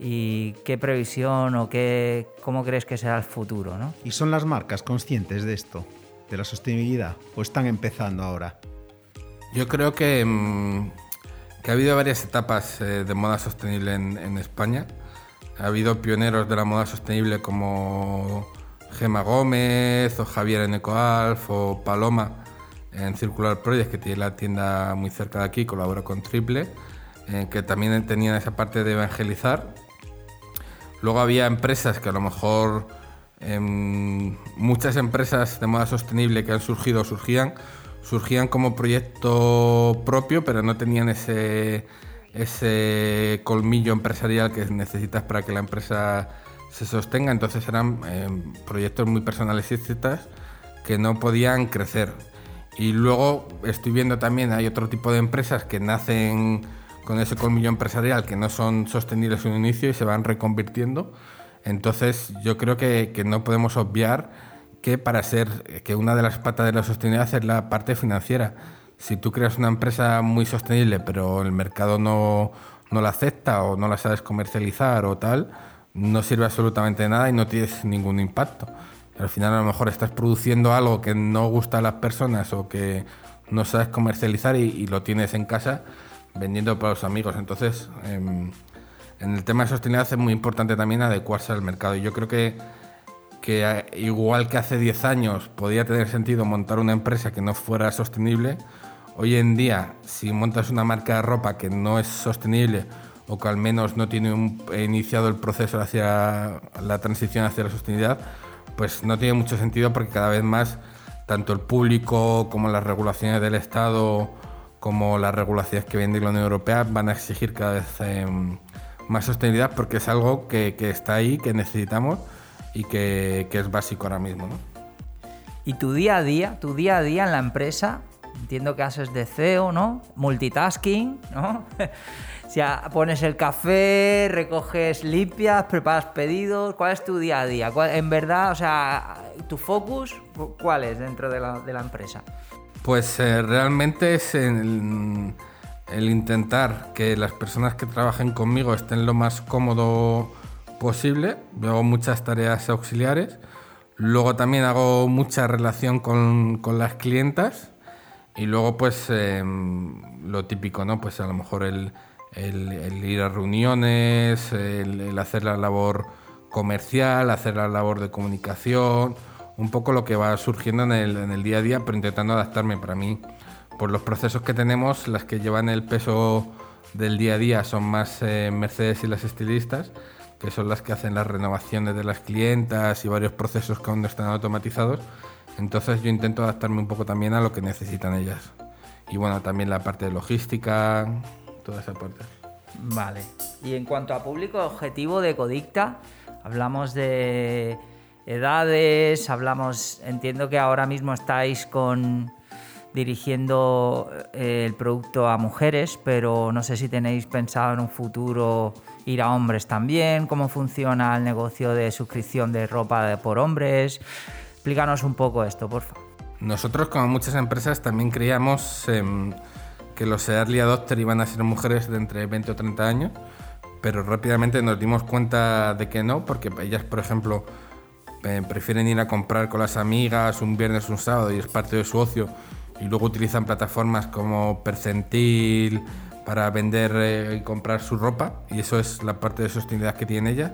y qué previsión o qué, cómo crees que será el futuro. ¿no? ¿Y son las marcas conscientes de esto, de la sostenibilidad, o están empezando ahora? Yo creo que, mm, que ha habido varias etapas eh, de moda sostenible en, España. Ha habido pioneros de la moda sostenible como Gema Gómez o Javier en Ecoalf o Paloma en Circular Project, que tiene la tienda muy cerca de aquí, colabora con Triple, eh, que también tenían esa parte de evangelizar Luego había empresas que a lo mejor em, muchas empresas de moda sostenible que han surgido surgían surgían como proyecto propio, pero no tenían ese, ese colmillo empresarial que necesitas para que la empresa se sostenga. Entonces eran em, proyectos muy personales y que no podían crecer. Y luego estoy viendo también, hay otro tipo de empresas que nacen con ese colmillo empresarial que no son sostenibles en un inicio y se van reconvirtiendo. Entonces yo creo que, no podemos obviar que para ser que una de las patas de la sostenibilidad es la parte financiera. Si tú creas una empresa muy sostenible pero el mercado no, no la acepta o no la sabes comercializar o tal, no sirve absolutamente nada y no tienes ningún impacto. Al final a lo mejor estás produciendo algo que no gusta a las personas o que no sabes comercializar y lo tienes en casa vendiendo para los amigos. Entonces, em, en el tema de sostenibilidad es muy importante también adecuarse al mercado. Y yo creo que, que eh, igual que hace 10 años podía tener sentido montar una empresa que no fuera sostenible, hoy en día, si montas una marca de ropa que no es sostenible o que al menos no tiene iniciado el proceso hacia la transición hacia la sostenibilidad, pues no tiene mucho sentido porque cada vez más tanto el público como las regulaciones del Estado como las regulaciones que viene de la Unión Europea van a exigir cada vez em, más sostenibilidad porque es algo que, está ahí, que necesitamos y que, es básico ahora mismo. Y tu día a día, tu día a día en la empresa, entiendo que haces de CEO, ¿no? Multitasking, ¿no? ya pones el café, recoges limpias, preparas pedidos. ¿Cuál es tu día a día? en verdad, o sea, tu focus, ¿cuál es dentro de la, de la empresa? Pues eh, realmente es el, intentar que las personas que trabajen conmigo estén lo más cómodo posible. Yo hago muchas tareas auxiliares. Luego también hago mucha relación con, las clientas. Y luego, pues, em, lo típico, ¿no? Pues a lo mejor el, ir a reuniones, el, hacer la labor comercial, hacer la labor de comunicación, un poco lo que va surgiendo en el, en el día a día, pero intentando adaptarme para mí. Por los procesos que tenemos, las que llevan el peso del día a día son más eh, Mercedes y las estilistas, que son las que hacen las renovaciones de las clientas y varios procesos que aún no están automatizados. Entonces yo intento adaptarme un poco también a lo que necesitan ellas. Y bueno, también la parte de logística, toda esa parte. Vale. Y en cuanto a público objetivo de Codicta, hablamos de edades, hablamos, entiendo que ahora mismo estáis con dirigiendo eh, el producto a mujeres, pero no sé si tenéis pensado en un futuro ir a hombres también, cómo funciona el negocio de suscripción de ropa por hombres. Explícanos un poco esto, por favor. Nosotros, como muchas empresas, también creíamos que los early adopter iban a ser mujeres de entre 20 o 30 años, pero rápidamente nos dimos cuenta de que no, porque ellas, por ejemplo, eh, prefieren ir a comprar con las amigas un viernes o un sábado y es parte de su ocio, y luego utilizan plataformas como Percentil para vender eh, y comprar su ropa, y eso es la parte de sostenibilidad que tienen ellas.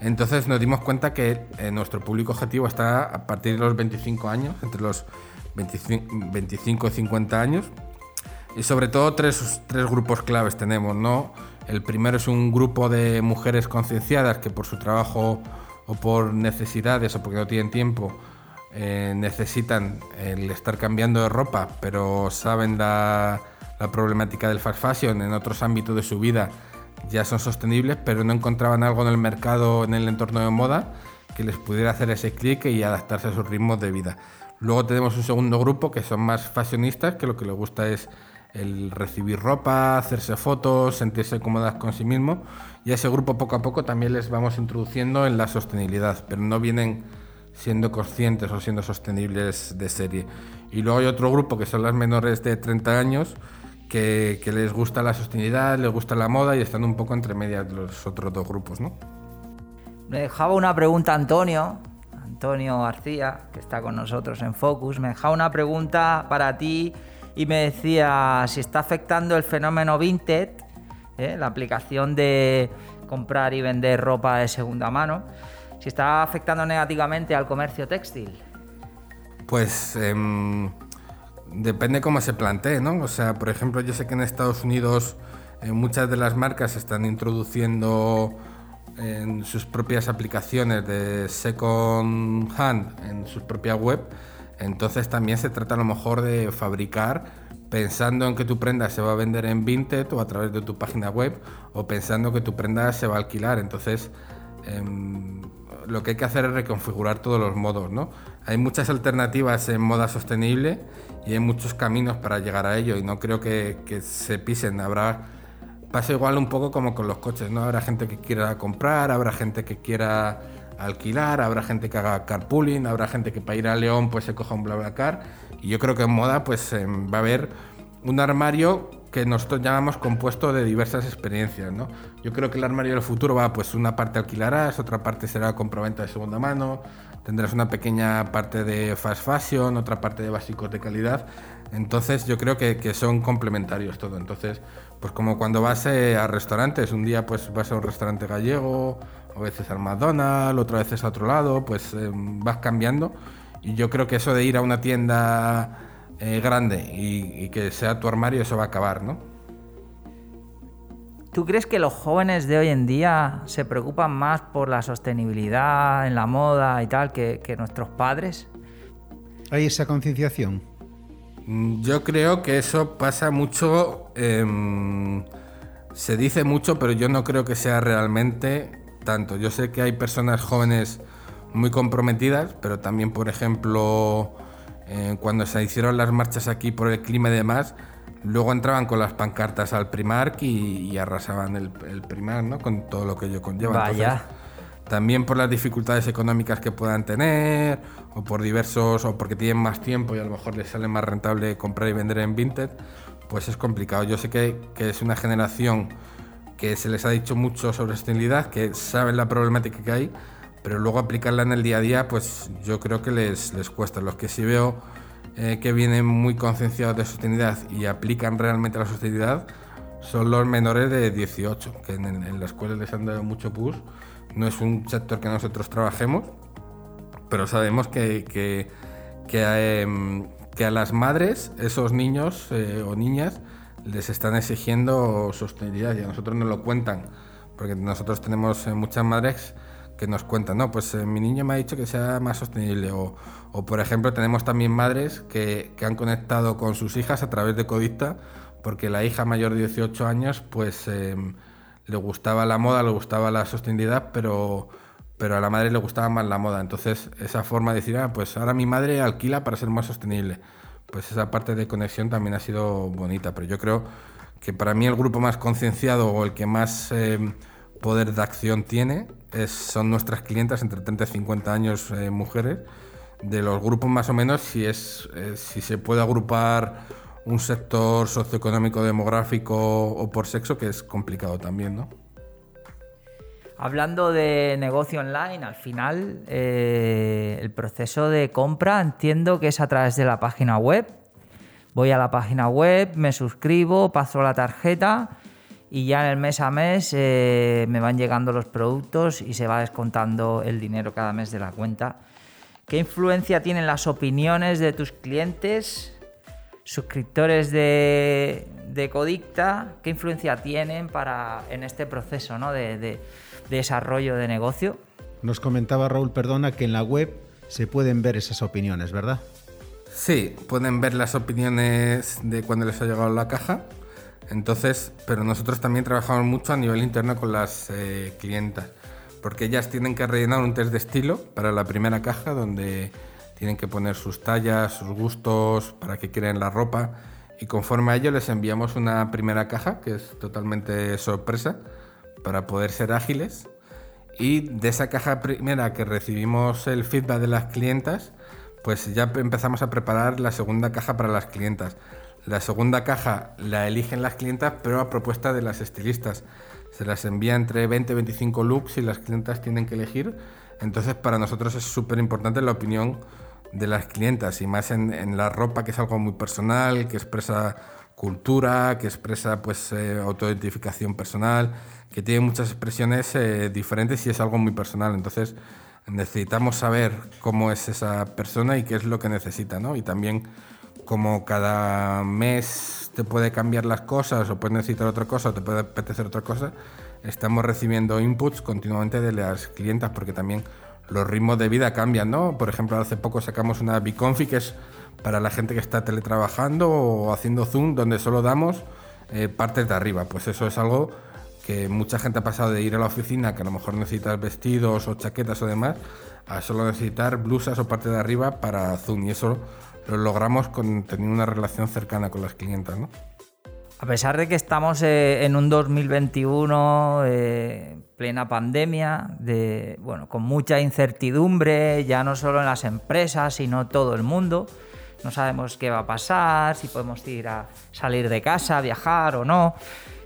Entonces nos dimos cuenta que eh, nuestro público objetivo está a partir de los 25 años, entre los 25, y 50 años. Y sobre todo tres, tres grupos claves tenemos, ¿no? El primero es un grupo de mujeres concienciadas que por su trabajo o por necesidades o porque no tienen tiempo eh, necesitan el estar cambiando de ropa, pero saben la, la problemática del fast fashion en otros ámbitos de su vida ya son sostenibles, pero no encontraban algo en el mercado, en el entorno de moda, que les pudiera hacer ese clic y adaptarse a sus ritmos de vida. Luego tenemos un segundo grupo que son más fashionistas, que lo que les gusta es el recibir ropa, hacerse fotos, sentirse cómodas con sí mismo. Y a ese grupo poco a poco también les vamos introduciendo en la sostenibilidad, pero no vienen siendo conscientes o siendo sostenibles de serie. Y luego hay otro grupo que son las menores de 30 años, que, les gusta la sostenibilidad, les gusta la moda y están un poco entre medias los otros dos grupos, ¿no? Me dejaba una pregunta Antonio, Antonio García, que está con nosotros en Focus, me dejaba una pregunta para ti y me decía si está afectando el fenómeno Vinted, ¿eh? la aplicación de comprar y vender ropa de segunda mano, si está afectando negativamente al comercio textil. Pues... Em, depende cómo se plantee, ¿no? O sea, por ejemplo, yo sé que en Estados Unidos eh, muchas de las marcas están introduciendo en sus propias aplicaciones de second hand en su propia web. Entonces también se trata a lo mejor de fabricar pensando en que tu prenda se va a vender en Vinted o a través de tu página web o pensando que tu prenda se va a alquilar. Entonces em, lo que hay que hacer es reconfigurar todos los modos, ¿no? Hay muchas alternativas en moda sostenible y hay muchos caminos para llegar a ello y no creo que, se pisen. Habrá pasa igual un poco como con los coches, ¿no? Habrá gente que quiera comprar, habrá gente que quiera alquilar, habrá gente que haga carpooling, habrá gente que para ir a León pues se coja un BlaBlaCar y yo creo que en moda pues em, va a haber un armario que nosotros llamamos compuesto de diversas experiencias, ¿no? Yo creo que el armario del futuro va, pues una parte alquilarás, otra parte será compraventa de segunda mano, tendrás una pequeña parte de fast fashion, otra parte de básicos de calidad. Entonces yo creo que, son complementarios todo. Entonces, pues como cuando vas eh, a restaurantes, un día pues vas a un restaurante gallego, a veces al McDonald's, otra vez a otro lado, pues eh, vas cambiando. Y yo creo que eso de ir a una tienda eh, grande y, que sea tu armario, eso va a acabar, ¿no? ¿Tú crees que los jóvenes de hoy en día se preocupan más por la sostenibilidad en la moda y tal que, nuestros padres? ¿Hay esa concienciación? Mm, yo creo que eso pasa mucho, em, se dice mucho, pero yo no creo que sea realmente tanto. Yo sé que hay personas jóvenes muy comprometidas, pero también, por ejemplo, eh, cuando se hicieron las marchas aquí por el clima y demás, Luego entraban con las pancartas al Primark y, arrasaban el, el, Primark, ¿no? Con todo lo que ello conlleva. Vaya. también por las dificultades económicas que puedan tener, o por diversos, o porque tienen más tiempo y a lo mejor les sale más rentable comprar y vender en Vinted, pues es complicado. Yo sé que, que es una generación que se les ha dicho mucho sobre sostenibilidad, que saben la problemática que hay, pero luego aplicarla en el día a día, pues yo creo que les, les cuesta. Los que sí veo eh, que vienen muy concienciados de sostenibilidad y aplican realmente la sostenibilidad son los menores de 18, que en, la escuela les han dado mucho push. No es un sector que nosotros trabajemos, pero sabemos que, que, que, em, a las madres, esos niños eh, o niñas, les están exigiendo sostenibilidad y a nosotros nos lo cuentan, porque nosotros tenemos eh, muchas madres que nos cuentan, no, pues mi niño me ha dicho que sea más sostenible o, o por ejemplo, tenemos también madres que, han conectado con sus hijas a través de Codista, porque la hija mayor de 18 años, pues em, le gustaba la moda, le gustaba la sostenibilidad, pero, pero a la madre le gustaba más la moda. Entonces, esa forma de decir, ah, pues ahora mi madre alquila para ser más sostenible. Pues esa parte de conexión también ha sido bonita, pero yo creo que para mí el grupo más concienciado o el que más em, poder de acción tiene es, son nuestras clientas entre 30 y 50 años, eh, mujeres de los grupos más o menos si es eh, si se puede agrupar un sector socioeconómico demográfico o por sexo que es complicado también, ¿no? Hablando de negocio online, al final eh, el proceso de compra entiendo que es a través de la página web. Voy a la página web, me suscribo, paso la tarjeta y ya en el mes a mes eh, me van llegando los productos y se va descontando el dinero cada mes de la cuenta. ¿Qué influencia tienen las opiniones de tus clientes, suscriptores de, Codicta? ¿Qué influencia tienen para, en este proceso de desarrollo de negocio. Nos comentaba Raúl Perdona que en la web se pueden ver esas opiniones, ¿verdad? Sí, pueden ver las opiniones de cuando les ha llegado la caja. Entonces, pero nosotros también trabajamos mucho a nivel interno con las eh, clientas, porque ellas tienen que rellenar un test de estilo para la primera caja, donde tienen que poner sus tallas, sus gustos, para que quieren la ropa, y conforme a ello les enviamos una primera caja, que es totalmente sorpresa, para poder ser ágiles. Y de esa caja primera que recibimos el feedback de las clientas, pues ya empezamos a preparar la segunda caja para las clientas. La segunda caja la eligen las clientas, pero a propuesta de las estilistas. Se las envía entre 20 y 25 looks y las clientas tienen que elegir. Entonces para nosotros es súper importante la opinión de las clientas y más en, la ropa que es algo muy personal, que expresa cultura, que expresa pues eh, autoidentificación personal, que tiene muchas expresiones eh, diferentes y es algo muy personal. Entonces necesitamos saber cómo es esa persona y qué es lo que necesita, ¿no? Y también como cada mes te puede cambiar las cosas o puedes necesitar otra cosa o te puede apetecer otra cosa, estamos recibiendo inputs continuamente de las clientas porque también los ritmos de vida cambian, ¿no? Por ejemplo, hace poco sacamos una Biconfi que es para la gente que está teletrabajando o haciendo Zoom, donde solo damos eh, partes de arriba. Pues eso es algo que mucha gente ha pasado de ir a la oficina, que a lo mejor necesitas vestidos o chaquetas o demás, a solo necesitar blusas o parte de arriba para Zoom. Y eso lo logramos con teniendo una relación cercana con las clientas, ¿no? A pesar de que estamos eh, en un 2021 eh, plena pandemia, de, bueno, con mucha incertidumbre, ya no solo en las empresas, sino todo el mundo, no sabemos qué va a pasar, si podemos ir a salir de casa, viajar o no.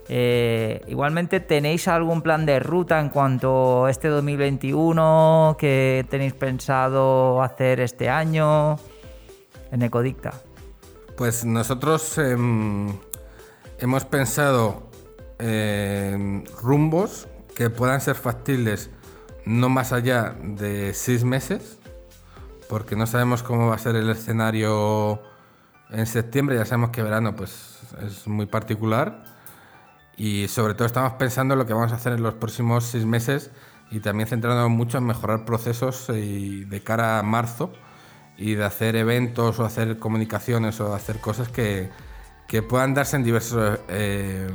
Eh, igualmente, ¿tenéis algún plan de ruta en cuanto a este 2021 que tenéis pensado hacer este año en Ecodicta? Pues nosotros em, hemos pensado en rumbos que puedan ser factibles no más allá de seis meses porque no sabemos cómo va a ser el escenario en septiembre, ya sabemos que verano pues es muy particular. Y sobre todo estamos pensando en lo que vamos a hacer en los próximos seis meses y también centrándonos mucho en mejorar procesos de cara a marzo y de hacer eventos o hacer comunicaciones o hacer cosas que, que puedan darse en diversos, eh,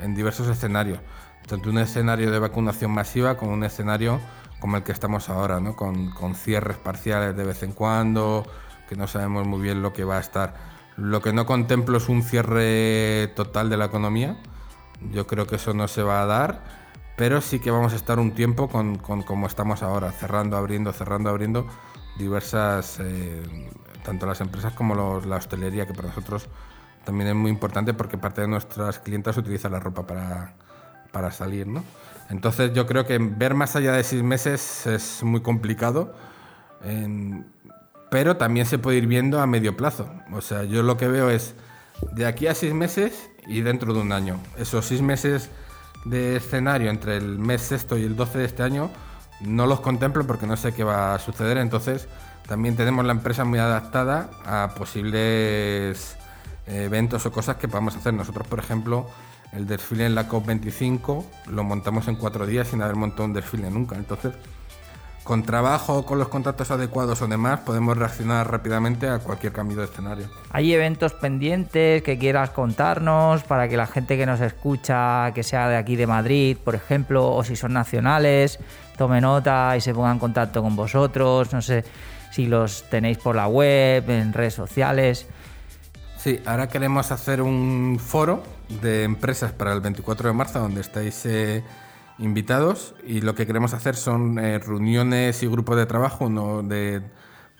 en diversos escenarios, tanto un escenario de vacunación masiva como un escenario como el que estamos ahora, ¿no? con, con cierres parciales de vez en cuando, que no sabemos muy bien lo que va a estar. Lo que no contemplo es un cierre total de la economía. Yo creo que eso no se va a dar, pero sí que vamos a estar un tiempo con, con como estamos ahora, cerrando, abriendo, cerrando, abriendo diversas, eh, tanto las empresas como la hostelería, que para nosotros también es muy importante porque parte de nuestras clientas utiliza la ropa para, para salir, ¿no? Entonces yo creo que ver más allá de seis meses es muy complicado, pero también se puede ir viendo a medio plazo. O sea, yo lo que veo es de aquí a seis meses y dentro de un año. Esos seis meses de escenario entre el mes sexto y el 12 de este año no los contemplo porque no sé qué va a suceder. Entonces también tenemos la empresa muy adaptada a posibles eventos o cosas que podamos hacer. Nosotros, por ejemplo, el desfile en la COP25 lo montamos en cuatro días sin haber montado un desfile nunca. Entonces, con trabajo, con los contactos adecuados o demás, podemos reaccionar rápidamente a cualquier cambio de escenario. ¿Hay eventos pendientes que quieras contarnos para que la gente que nos escucha, que sea de aquí de Madrid, por ejemplo, o si son nacionales, tome nota y se ponga en contacto con vosotros? No sé si los tenéis por la web, en redes sociales. Sí, ahora queremos hacer un foro de empresas para el 24 de marzo donde estáis eh, invitados y lo que queremos hacer son eh, reuniones y grupos de trabajo,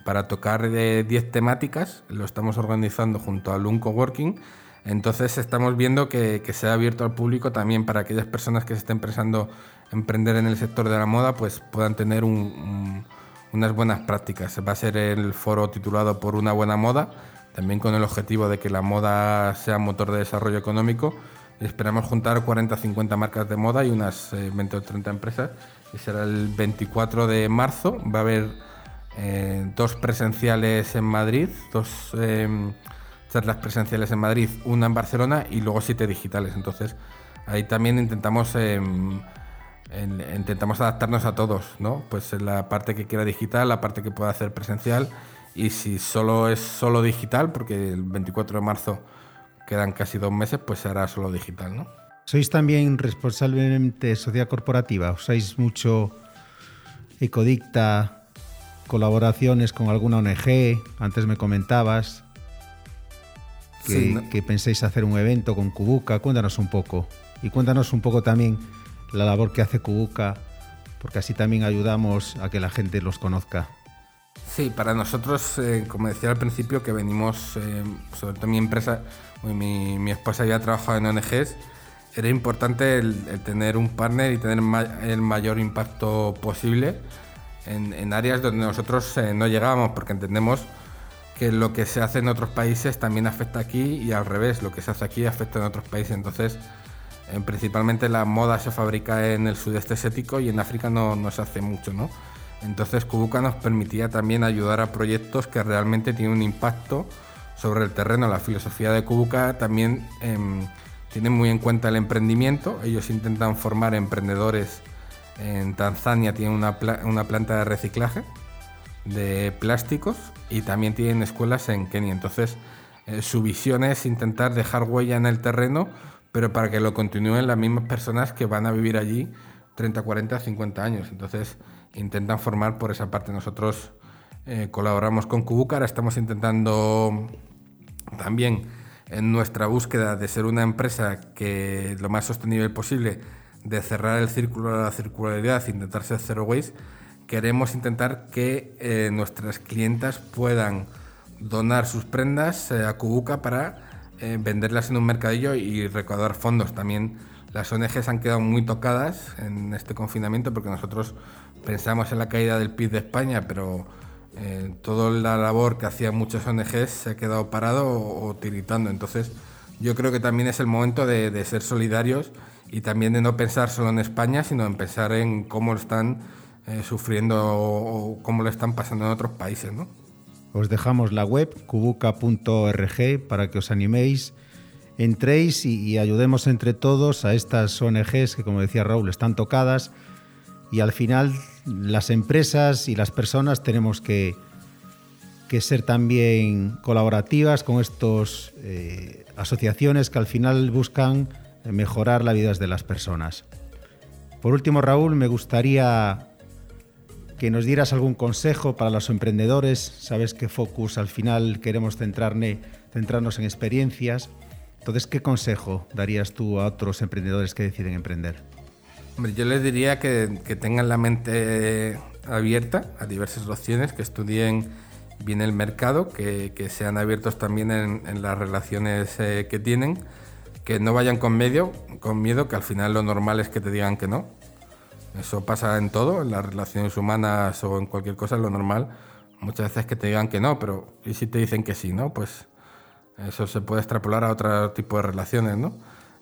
para tocar 10 temáticas. Lo estamos organizando junto a Lunco Working. Entonces estamos viendo que, que se ha abierto al público también para aquellas personas que se estén pensando emprender en el sector de la moda, pues puedan tener unas buenas prácticas. Va a ser el foro titulado Por una buena moda, también con el objetivo de que la moda sea motor de desarrollo económico. Esperamos juntar 40 o 50 marcas de moda y unas 20 eh, o 30 empresas. Y será el 24 de marzo. Va a haber eh, dos presenciales en Madrid, dos em, charlas presenciales en Madrid, una en Barcelona y luego siete digitales. Entonces ahí también intentamos em, intentamos adaptarnos a todos, ¿no? Pues la parte que quiera digital, la parte que pueda hacer presencial y si solo es solo digital, porque el 24 de marzo quedan casi dos meses, pues se hará solo digital, ¿no? ¿Sois también responsablemente sociedad corporativa? ¿Usáis mucho Ecodicta, colaboraciones con alguna ONG, antes me comentabas que, penséis hacer un evento con Kubuka, cuéntanos un poco. Y cuéntanos un poco también la labor que hace Kubuka, porque así también ayudamos a que la gente los conozca. Sí, para nosotros, eh, como decía al principio, que venimos, eh, sobre todo mi empresa, mi, mi, esposa ya trabajado en ONGs, era importante el, tener un partner y tener el mayor impacto posible en, áreas donde nosotros eh, no llegábamos, porque entendemos que lo que se hace en otros países también afecta aquí y al revés, lo que se hace aquí afecta en otros países. Entonces, eh, principalmente la moda se fabrica en el sudeste asiático y en África no, no se hace mucho, ¿no? Entonces, Kubuka nos permitía también ayudar a proyectos que realmente tienen un impacto sobre el terreno. La filosofía de Kubuka también em, tiene muy en cuenta el emprendimiento. Ellos intentan formar emprendedores en Tanzania tienen una, planta de reciclaje de plásticos y también tienen escuelas en Kenia. Entonces, eh, su visión es intentar dejar huella en el terreno, pero para que lo continúen las mismas personas que van a vivir allí 30, 40, 50 años. Entonces, intentan formar por esa parte. Nosotros eh, colaboramos con Kubuka, estamos intentando también en nuestra búsqueda de ser una empresa que lo más sostenible posible de cerrar el círculo de la circularidad, intentar ser zero waste, queremos intentar que eh, nuestras clientas puedan donar sus prendas eh, a Kubuka para eh, venderlas en un mercadillo y recaudar fondos. También las ONGs han quedado muy tocadas en este confinamiento porque nosotros pensamos en la caída del PIB de España, pero toda la labor que hacían muchas ONGs se ha quedado parado o, tiritando. Entonces yo creo que también es el momento de, de ser solidarios y también de no pensar solo en España, sino en pensar en cómo están eh, sufriendo o, cómo lo están pasando en otros países. ¿no? Os dejamos la web cubuca.org para que os animéis, entréis y, ayudemos entre todos a estas ONGs que, como decía Raúl, están tocadas y al final las empresas y las personas tenemos que, que ser también colaborativas con estas eh, asociaciones que al final buscan mejorar la vida de las personas. Por último, Raúl, me gustaría que nos dieras algún consejo para los emprendedores. Sabes que Focus al final queremos centrarnos en experiencias. Entonces, ¿qué consejo darías tú a otros emprendedores que deciden emprender? yo les diría que, tengan la mente abierta a diversas opciones, que estudien bien el mercado, que, sean abiertos también en, las relaciones eh, que tienen que no vayan con medio, con miedo, que al final lo normal es que te digan que no. Eso pasa en todo, en las relaciones humanas o en cualquier cosa, lo normal muchas veces que te digan que no, pero ¿y si te dicen que sí, no? Pues eso se puede extrapolar a otro tipo de relaciones, ¿no?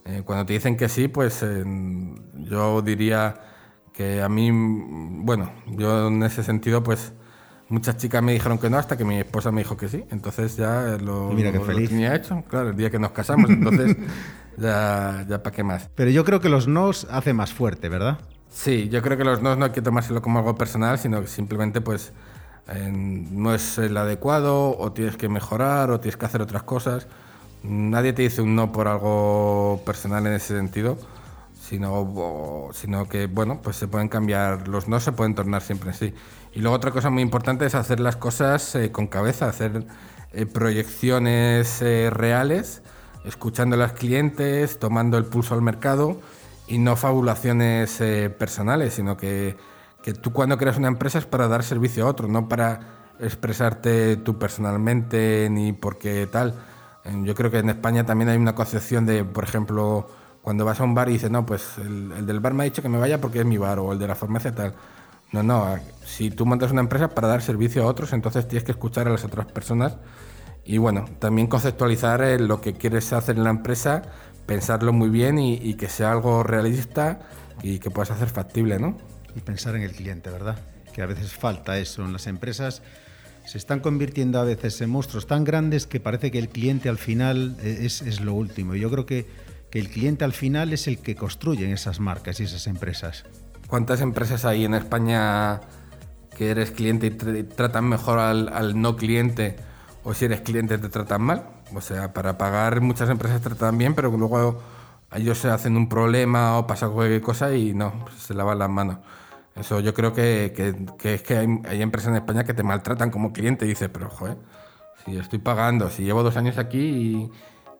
Eh, cuando te dicen que sí, pues yo diría que a mí, bueno, yo en ese sentido, pues muchas chicas me dijeron que no hasta que mi esposa me dijo que sí. Entonces ya lo, Mira qué feliz. tenía hecho. Claro, el día que nos casamos, entonces ya, ya para qué más. Pero yo creo que los nos hace más fuerte, ¿verdad? Sí, yo creo que los nos no hay que tomárselo como algo personal, sino que simplemente pues no es el adecuado o tienes que mejorar o tienes que hacer otras cosas. Nadie te dice un no por algo personal en ese sentido, sino, sino que, bueno, pues se pueden cambiar, los no se pueden tornar siempre así. Y luego otra cosa muy importante es hacer las cosas eh, con cabeza, hacer eh, proyecciones eh, reales, escuchando a los clientes, tomando el pulso al mercado y no fabulaciones personales, sino que, que, tú cuando creas una empresa es para dar servicio a otro, no para expresarte tú personalmente ni porque tal. Yo creo que en España también hay una concepción de, por ejemplo, cuando vas a un bar y dices, no, pues el, del bar me ha dicho que me vaya porque es mi bar o el de la farmacia tal. No, no, si tú montas una empresa para dar servicio a otros, entonces tienes que escuchar a las otras personas y bueno, también conceptualizar eh, lo que quieres hacer en la empresa, pensarlo muy bien y, que sea algo realista y que puedas hacer factible, ¿no? Y pensar en el cliente, ¿verdad? Que a veces falta eso en las empresas. Se están convirtiendo a veces en monstruos tan grandes que parece que el cliente al final eh, es, es lo último. Yo creo que, que el cliente al final es el que construye esas marcas y esas empresas. ¿Cuántas empresas hay en España que eres cliente y tratan mejor al, al no cliente? o si eres cliente te tratan mal. O sea, para pagar muchas empresas tratan bien, pero luego ellos se hacen un problema o pasa cualquier cosa y no, se lavan las manos. Eso yo creo que, es que hay, empresas en España que te maltratan como cliente y dices, pero joder, si estoy pagando, si llevo dos años aquí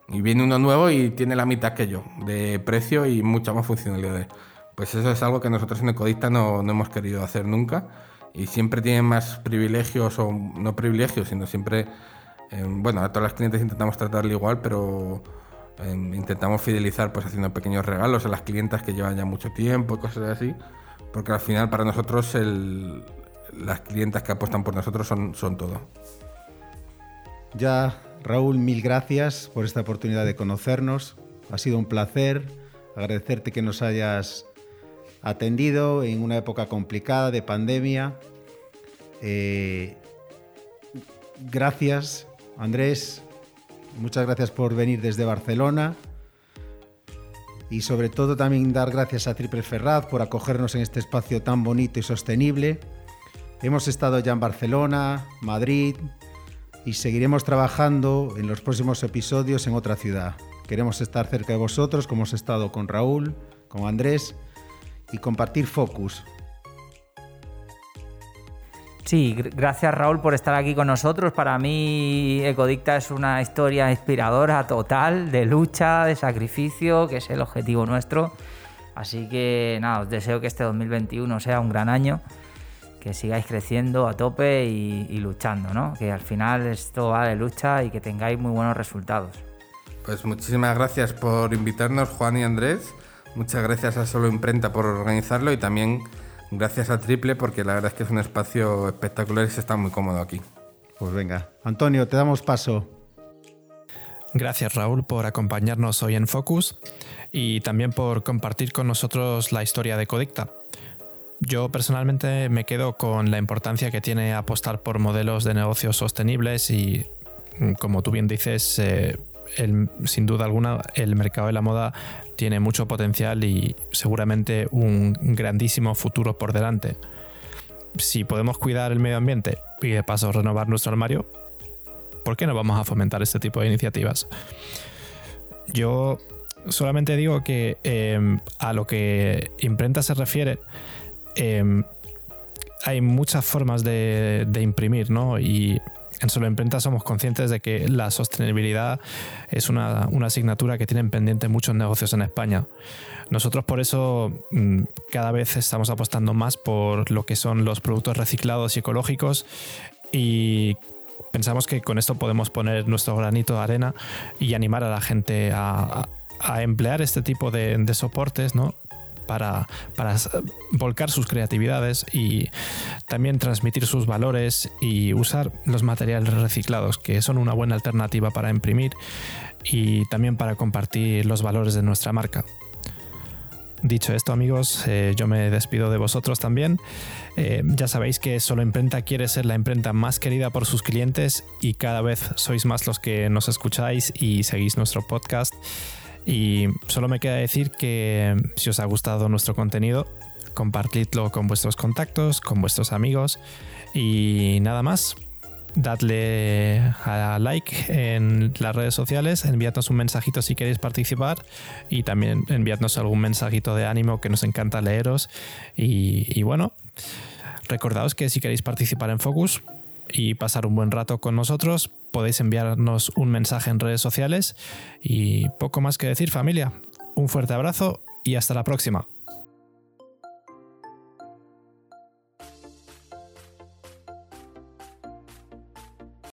y, viene uno nuevo y tiene la mitad que yo, de precio y mucha más funcionalidades. Pues eso es algo que nosotros en Ecodista no, no hemos querido hacer nunca y siempre tienen más privilegios o no privilegios, sino siempre Em, bueno, a todas las clientes intentamos tratarle igual, pero em, intentamos fidelizar pues haciendo pequeños regalos a las clientas que llevan ya mucho tiempo cosas así, porque al final para nosotros las clientas que apuestan por nosotros son, son todo. Ya, Raúl, mil gracias por esta oportunidad de conocernos. Ha sido un placer agradecerte que nos hayas atendido en una época complicada de pandemia. Eh, gracias Andrés, muchas gracias por venir desde Barcelona y sobre todo también dar gracias a Triple Ferraz por acogernos en este espacio tan bonito y sostenible. Hemos estado ya en Barcelona, Madrid y seguiremos trabajando en los próximos episodios en otra ciudad. Queremos estar cerca de vosotros como hemos estado con Raúl, con Andrés y compartir Focus, Sí, gracias Raúl por estar aquí con nosotros. Para mí Ecodicta es una historia inspiradora total de lucha, de sacrificio, que es el objetivo nuestro. Así que nada, os deseo que este 2021 sea un gran año, que sigáis creciendo a tope y, luchando, ¿no? Que al final esto va de lucha y que tengáis muy buenos resultados. Pues muchísimas gracias por invitarnos, Juan y Andrés. Muchas gracias a Solo Imprenta por organizarlo y también Gracias a Triple porque la verdad es que es un espacio espectacular y se está muy cómodo aquí. Pues venga, Antonio, te damos paso. Gracias Raúl por acompañarnos hoy en Focus y también por compartir con nosotros la historia de Codicta. Yo personalmente me quedo con la importancia que tiene apostar por modelos de negocios sostenibles y, como tú bien dices, eh, sin duda alguna el mercado de la moda tiene mucho potencial y seguramente un grandísimo futuro por delante. Si podemos cuidar el medio ambiente y de paso renovar nuestro armario, ¿por qué no vamos a fomentar este tipo de iniciativas? Yo solamente digo que em, a lo que imprenta se refiere, em, hay muchas formas de, de imprimir, ¿no? Y en Solo Imprenta somos conscientes de que la sostenibilidad es una, asignatura que tienen pendiente muchos negocios en España. Nosotros por eso mm, cada vez estamos apostando más por lo que son los productos reciclados y ecológicos y pensamos que con esto podemos poner nuestro granito de arena y animar a la gente a, emplear este tipo de, de soportes, ¿no? Para, volcar sus creatividades y también transmitir sus valores y usar los materiales reciclados, que son una buena alternativa para imprimir y también para compartir los valores de nuestra marca. Dicho esto, amigos, eh, yo me despido de vosotros también. Eh, ya sabéis que Solo Imprenta quiere ser la imprenta más querida por sus clientes y cada vez sois más los que nos escucháis y seguís nuestro podcast. Y solo me queda decir que si os ha gustado nuestro contenido, compartidlo con vuestros contactos, con vuestros amigos y nada más. Dadle a like en las redes sociales, enviadnos un mensajito si queréis participar y también enviadnos algún mensajito de ánimo que nos encanta leeros. Y, y bueno, recordaos que si queréis participar en Focus, y pasar un buen rato con nosotros, podéis enviarnos un mensaje en redes sociales y poco más que decir familia. Un fuerte abrazo y hasta la próxima.